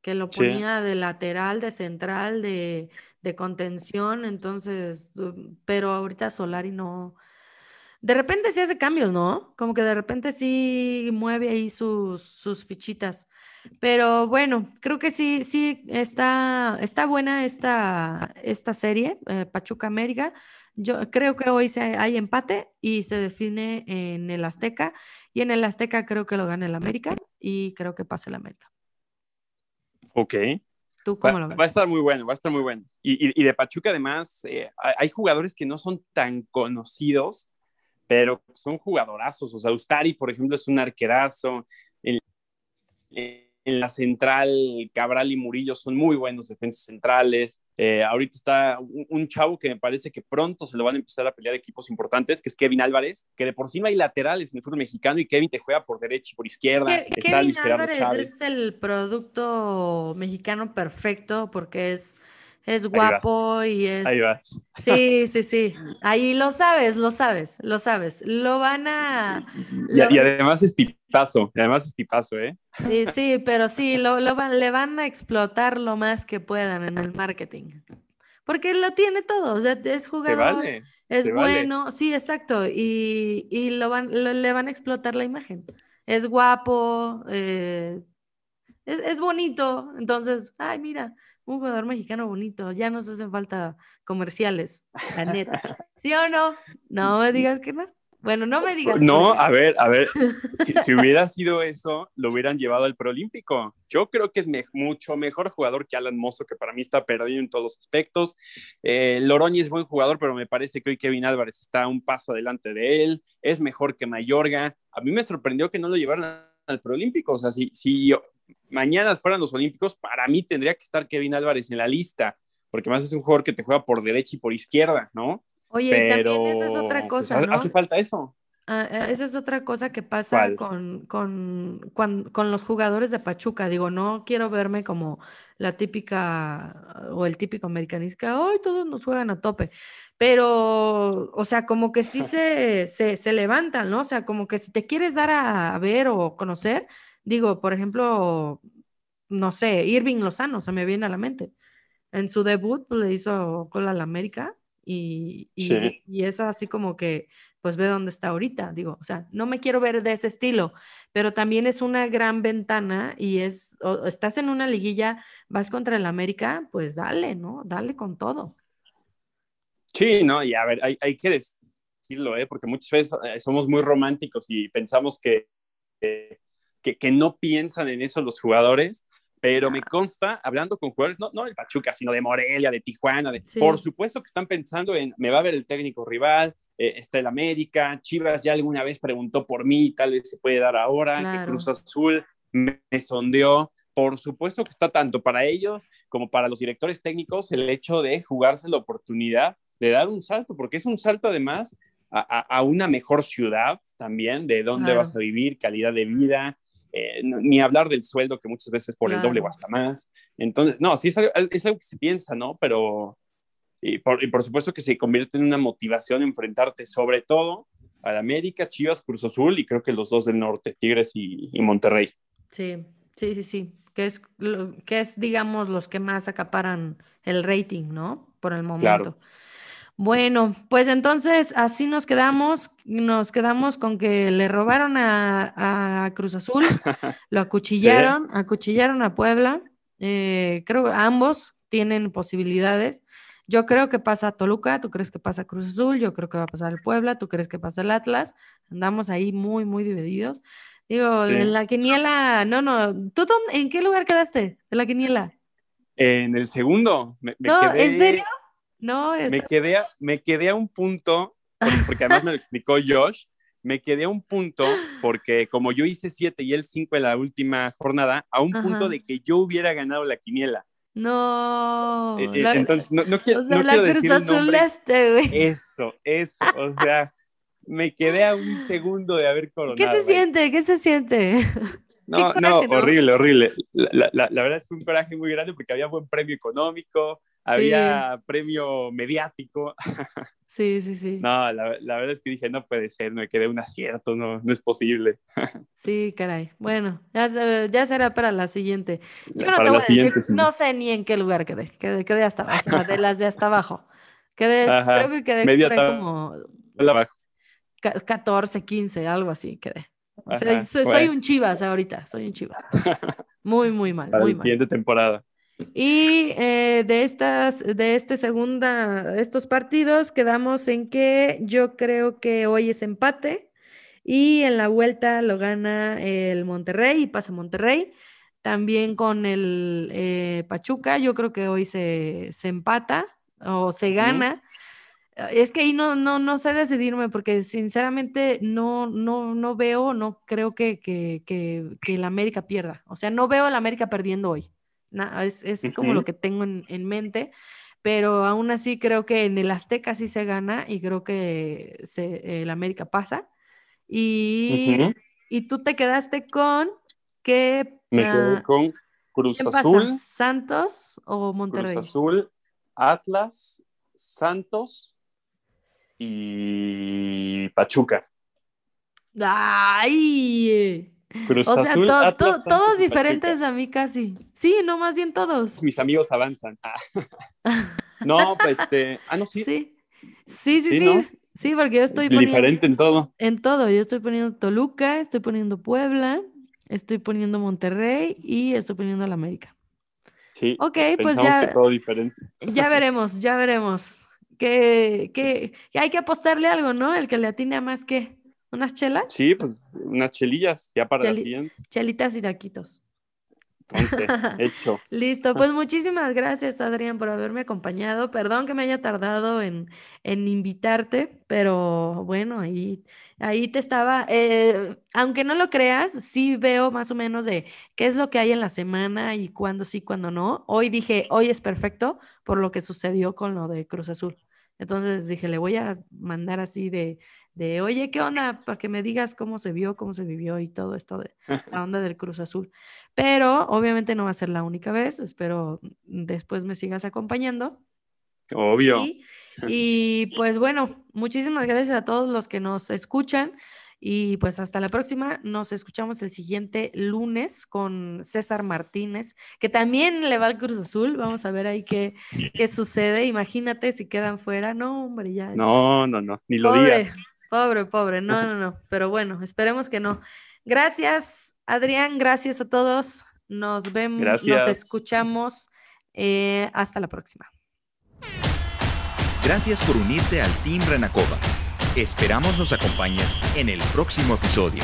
que lo ponía de lateral, de central, de, de, contención. Entonces, pero ahorita Solari no. De repente sí hace cambios, ¿no? Como que de repente sí mueve ahí sus, sus fichitas. Pero bueno, creo que sí, sí está, está buena esta, esta serie, eh, Pachuca América. Yo creo que hoy se, hay empate y se define en el Azteca. Y en el Azteca creo que lo gana el América y creo que pasa el América. Ok. ¿Tú cómo lo ves? Va a estar muy bueno, va a estar muy bueno. Y, de Pachuca además, eh, hay jugadores que no son tan conocidos, pero son jugadorazos. O sea, Ustari, por ejemplo, es un arquerazo en la central, Cabral y Murillo son muy buenos defensas centrales. Eh, ahorita está un, chavo que me parece que pronto se lo van a empezar a pelear equipos importantes, que es Kevin Álvarez, que de por sí no hay laterales en el fútbol mexicano y Kevin te juega por derecha y por izquierda. Kevin Álvarez es el producto mexicano perfecto porque es es guapo y es. Ahí vas. Sí, sí, sí. Ahí lo sabes, lo sabes, lo sabes. Lo van a. Y, además es tipazo, además es tipazo, ¿eh? Sí, sí, pero sí, lo, lo van, le van a explotar lo más que puedan en el marketing. Porque lo tiene todo, o sea, es jugador, es bueno, sí, exacto, y, y lo van, le van a explotar la imagen. Es guapo, eh, es, es bonito, entonces, ay, mira, un jugador mexicano bonito, ya nos hacen falta comerciales, la neta. ¿Sí o no? No me digas que no. Bueno, no me digas. No, a ver, a ver, si, hubiera sido eso, lo hubieran llevado al Prolímpico. Yo creo que es mucho mejor jugador que Alan Mozo, que para mí está perdido en todos los aspectos. Eh, Loroñi es buen jugador, pero me parece que hoy Kevin Álvarez está un paso adelante de él. Es mejor que Mayorga. A mí me sorprendió que no lo llevaran al Prolímpico. O sea, si, si mañana fueran los Olímpicos, para mí tendría que estar Kevin Álvarez en la lista, porque más es un jugador que te juega por derecha y por izquierda, ¿no? Oye, también esa es otra pues, cosa, ¿no? Hace falta eso. Ah, eh, esa es otra cosa que pasa con, con, con, los jugadores de Pachuca. Digo, no quiero verme como la típica o el típico americanista, hoy todos nos juegan a tope. Pero, o sea, como que sí se, se, se levantan, ¿no? O sea, como que si te quieres dar a ver o conocer, Digo, por ejemplo, no sé, Irving Lozano se me viene a la mente. En su debut pues, le hizo cola la América y, y, es así como que, pues ve dónde está ahorita. Digo, o sea, no me quiero ver de ese estilo, pero también es una gran ventana y es, estás en una liguilla, vas contra el América, pues dale, ¿no? Dale con todo. Sí, no, y a ver, hay, hay que decirlo, ¿eh? porque muchas veces eh, somos muy románticos y pensamos que que, no piensan en eso los jugadores, pero me consta, hablando con jugadores, no, no de Pachuca, sino de Morelia, de Tijuana, de, por supuesto que están pensando en, me va a ver el técnico rival, eh, está el América, Chivas ya alguna vez preguntó por mí, tal vez se puede dar ahora, que Cruz Azul me, sondeó. Por supuesto que está tanto para ellos como para los directores técnicos el hecho de jugarse la oportunidad de dar un salto, porque es un salto además a, una mejor ciudad también, de dónde vas a vivir, calidad de vida, eh, ni hablar del sueldo que muchas veces por el doble o hasta más. Entonces, no, sí es algo, es algo que se piensa, ¿no? Pero, y por, y por, supuesto que se convierte en una motivación enfrentarte sobre todo a la América, Chivas, Cruz Azul y creo que los dos del norte, Tigres y, Monterrey. Sí, sí, sí, sí, que es, que es, digamos, los que más acaparan el rating, ¿no? Por el momento. Claro. Bueno, pues entonces así nos quedamos, nos quedamos con que le robaron a, Cruz Azul, lo acuchillaron, acuchillaron a Puebla. Eh, creo que ambos tienen posibilidades. Yo creo que pasa Toluca, tú crees que pasa Cruz Azul, yo creo que va a pasar el Puebla, tú crees que pasa el Atlas. Andamos ahí muy, muy divididos. Digo, en la quiniela, no, no. ¿Tú dónde, en qué lugar quedaste de la quiniela? En el segundo. Me, no, ¿en serio? No, me, quedé a, me quedé a un punto, porque además me lo explicó Josh, me quedé a un punto porque como yo hice siete y él cinco en la última jornada, a un punto de que yo hubiera ganado la quiniela. No. Eh, eh, entonces, no, quiero, o sea, la decir güey. Eso, eso, o sea, me quedé a un segundo de haber coronado. ¿Qué se siente? ¿Qué se siente? No, no, horrible, horrible. La, la, la, verdad es que un coraje muy grande porque había buen premio económico, había premio mediático. Sí, sí, sí. No, la, la, verdad es que dije, no puede ser, me quedé un acierto, no, no es posible. Sí, caray. Bueno, ya, ya será para la siguiente. Yo no te voy a decir, no sé ni en qué lugar quedé, quedé, quedé hasta abajo, de las de hasta abajo. Quedé, creo que quedé, quedé como... Abajo. 14, 15, algo así quedé. O sea, soy, un chivas ahorita, soy un chivas. Muy, muy mal. Para muy la siguiente temporada. Y eh, de estas, de este segunda, estos partidos quedamos en que yo creo que hoy es empate y en la vuelta lo gana el Monterrey y pasa Monterrey. También con el eh, Pachuca, yo creo que hoy se, se empata o se gana. Es que ahí no, no, no sé decidirme porque sinceramente no, no, no veo, no creo que, que, que, que el América pierda. O sea, no veo al América perdiendo hoy es, es como lo que tengo en, en, mente, pero aún así creo que en el Azteca sí se gana y creo que se, el América pasa. Y, y tú te quedaste con que... Me quedé ah, con Cruz Azul. ¿Santos o Monterrey? Cruz Azul, Atlas, Santos y Pachuca. ¡Ay! O sea, todos diferentes a mí casi. Sí, no, más bien todos. Mis amigos avanzan. Ah. no, pues este. Ah, no, sí. Sí, sí, sí. Sí, porque yo estoy poniendo. Diferente en todo. En todo. Yo estoy poniendo Toluca, estoy poniendo Puebla, estoy poniendo Monterrey y estoy poniendo la América. Sí. Ok, pues ya. todo diferente. Ya veremos, ya veremos. Que, que, que hay que apostarle algo, ¿no? El que le atine a más que. ¿Unas chelas? Sí, pues unas chelillas, ya para la siguiente. Chelitas y taquitos. Entonces, hecho. Listo, pues muchísimas gracias, Adrián, por haberme acompañado. Perdón que me haya tardado en, en invitarte, pero bueno, ahí, ahí te estaba. Eh, aunque no lo creas, sí veo más o menos de qué es lo que hay en la semana y cuándo sí, cuándo no. Hoy dije, hoy es perfecto por lo que sucedió con lo de Cruz Azul. Entonces dije, le voy a mandar así de, de, oye, ¿qué onda? Para que me digas cómo se vio, cómo se vivió y todo esto de la onda del Cruz Azul. Pero obviamente no va a ser la única vez, espero después me sigas acompañando. Obvio. y pues bueno, muchísimas gracias a todos los que nos escuchan. Y pues hasta la próxima. Nos escuchamos el siguiente lunes con César Martínez, que también le va al Cruz Azul. Vamos a ver ahí qué, qué sucede. Imagínate si quedan fuera. No, hombre, ya. No, no, no, ni lo digas. Pobre, pobre. No, no, no. Pero bueno, esperemos que no. Gracias, Adrián. Gracias a todos. Nos vemos, nos escuchamos. Eh, hasta la próxima. Gracias por unirte al Team Renacova. Esperamos nos acompañes en el próximo episodio.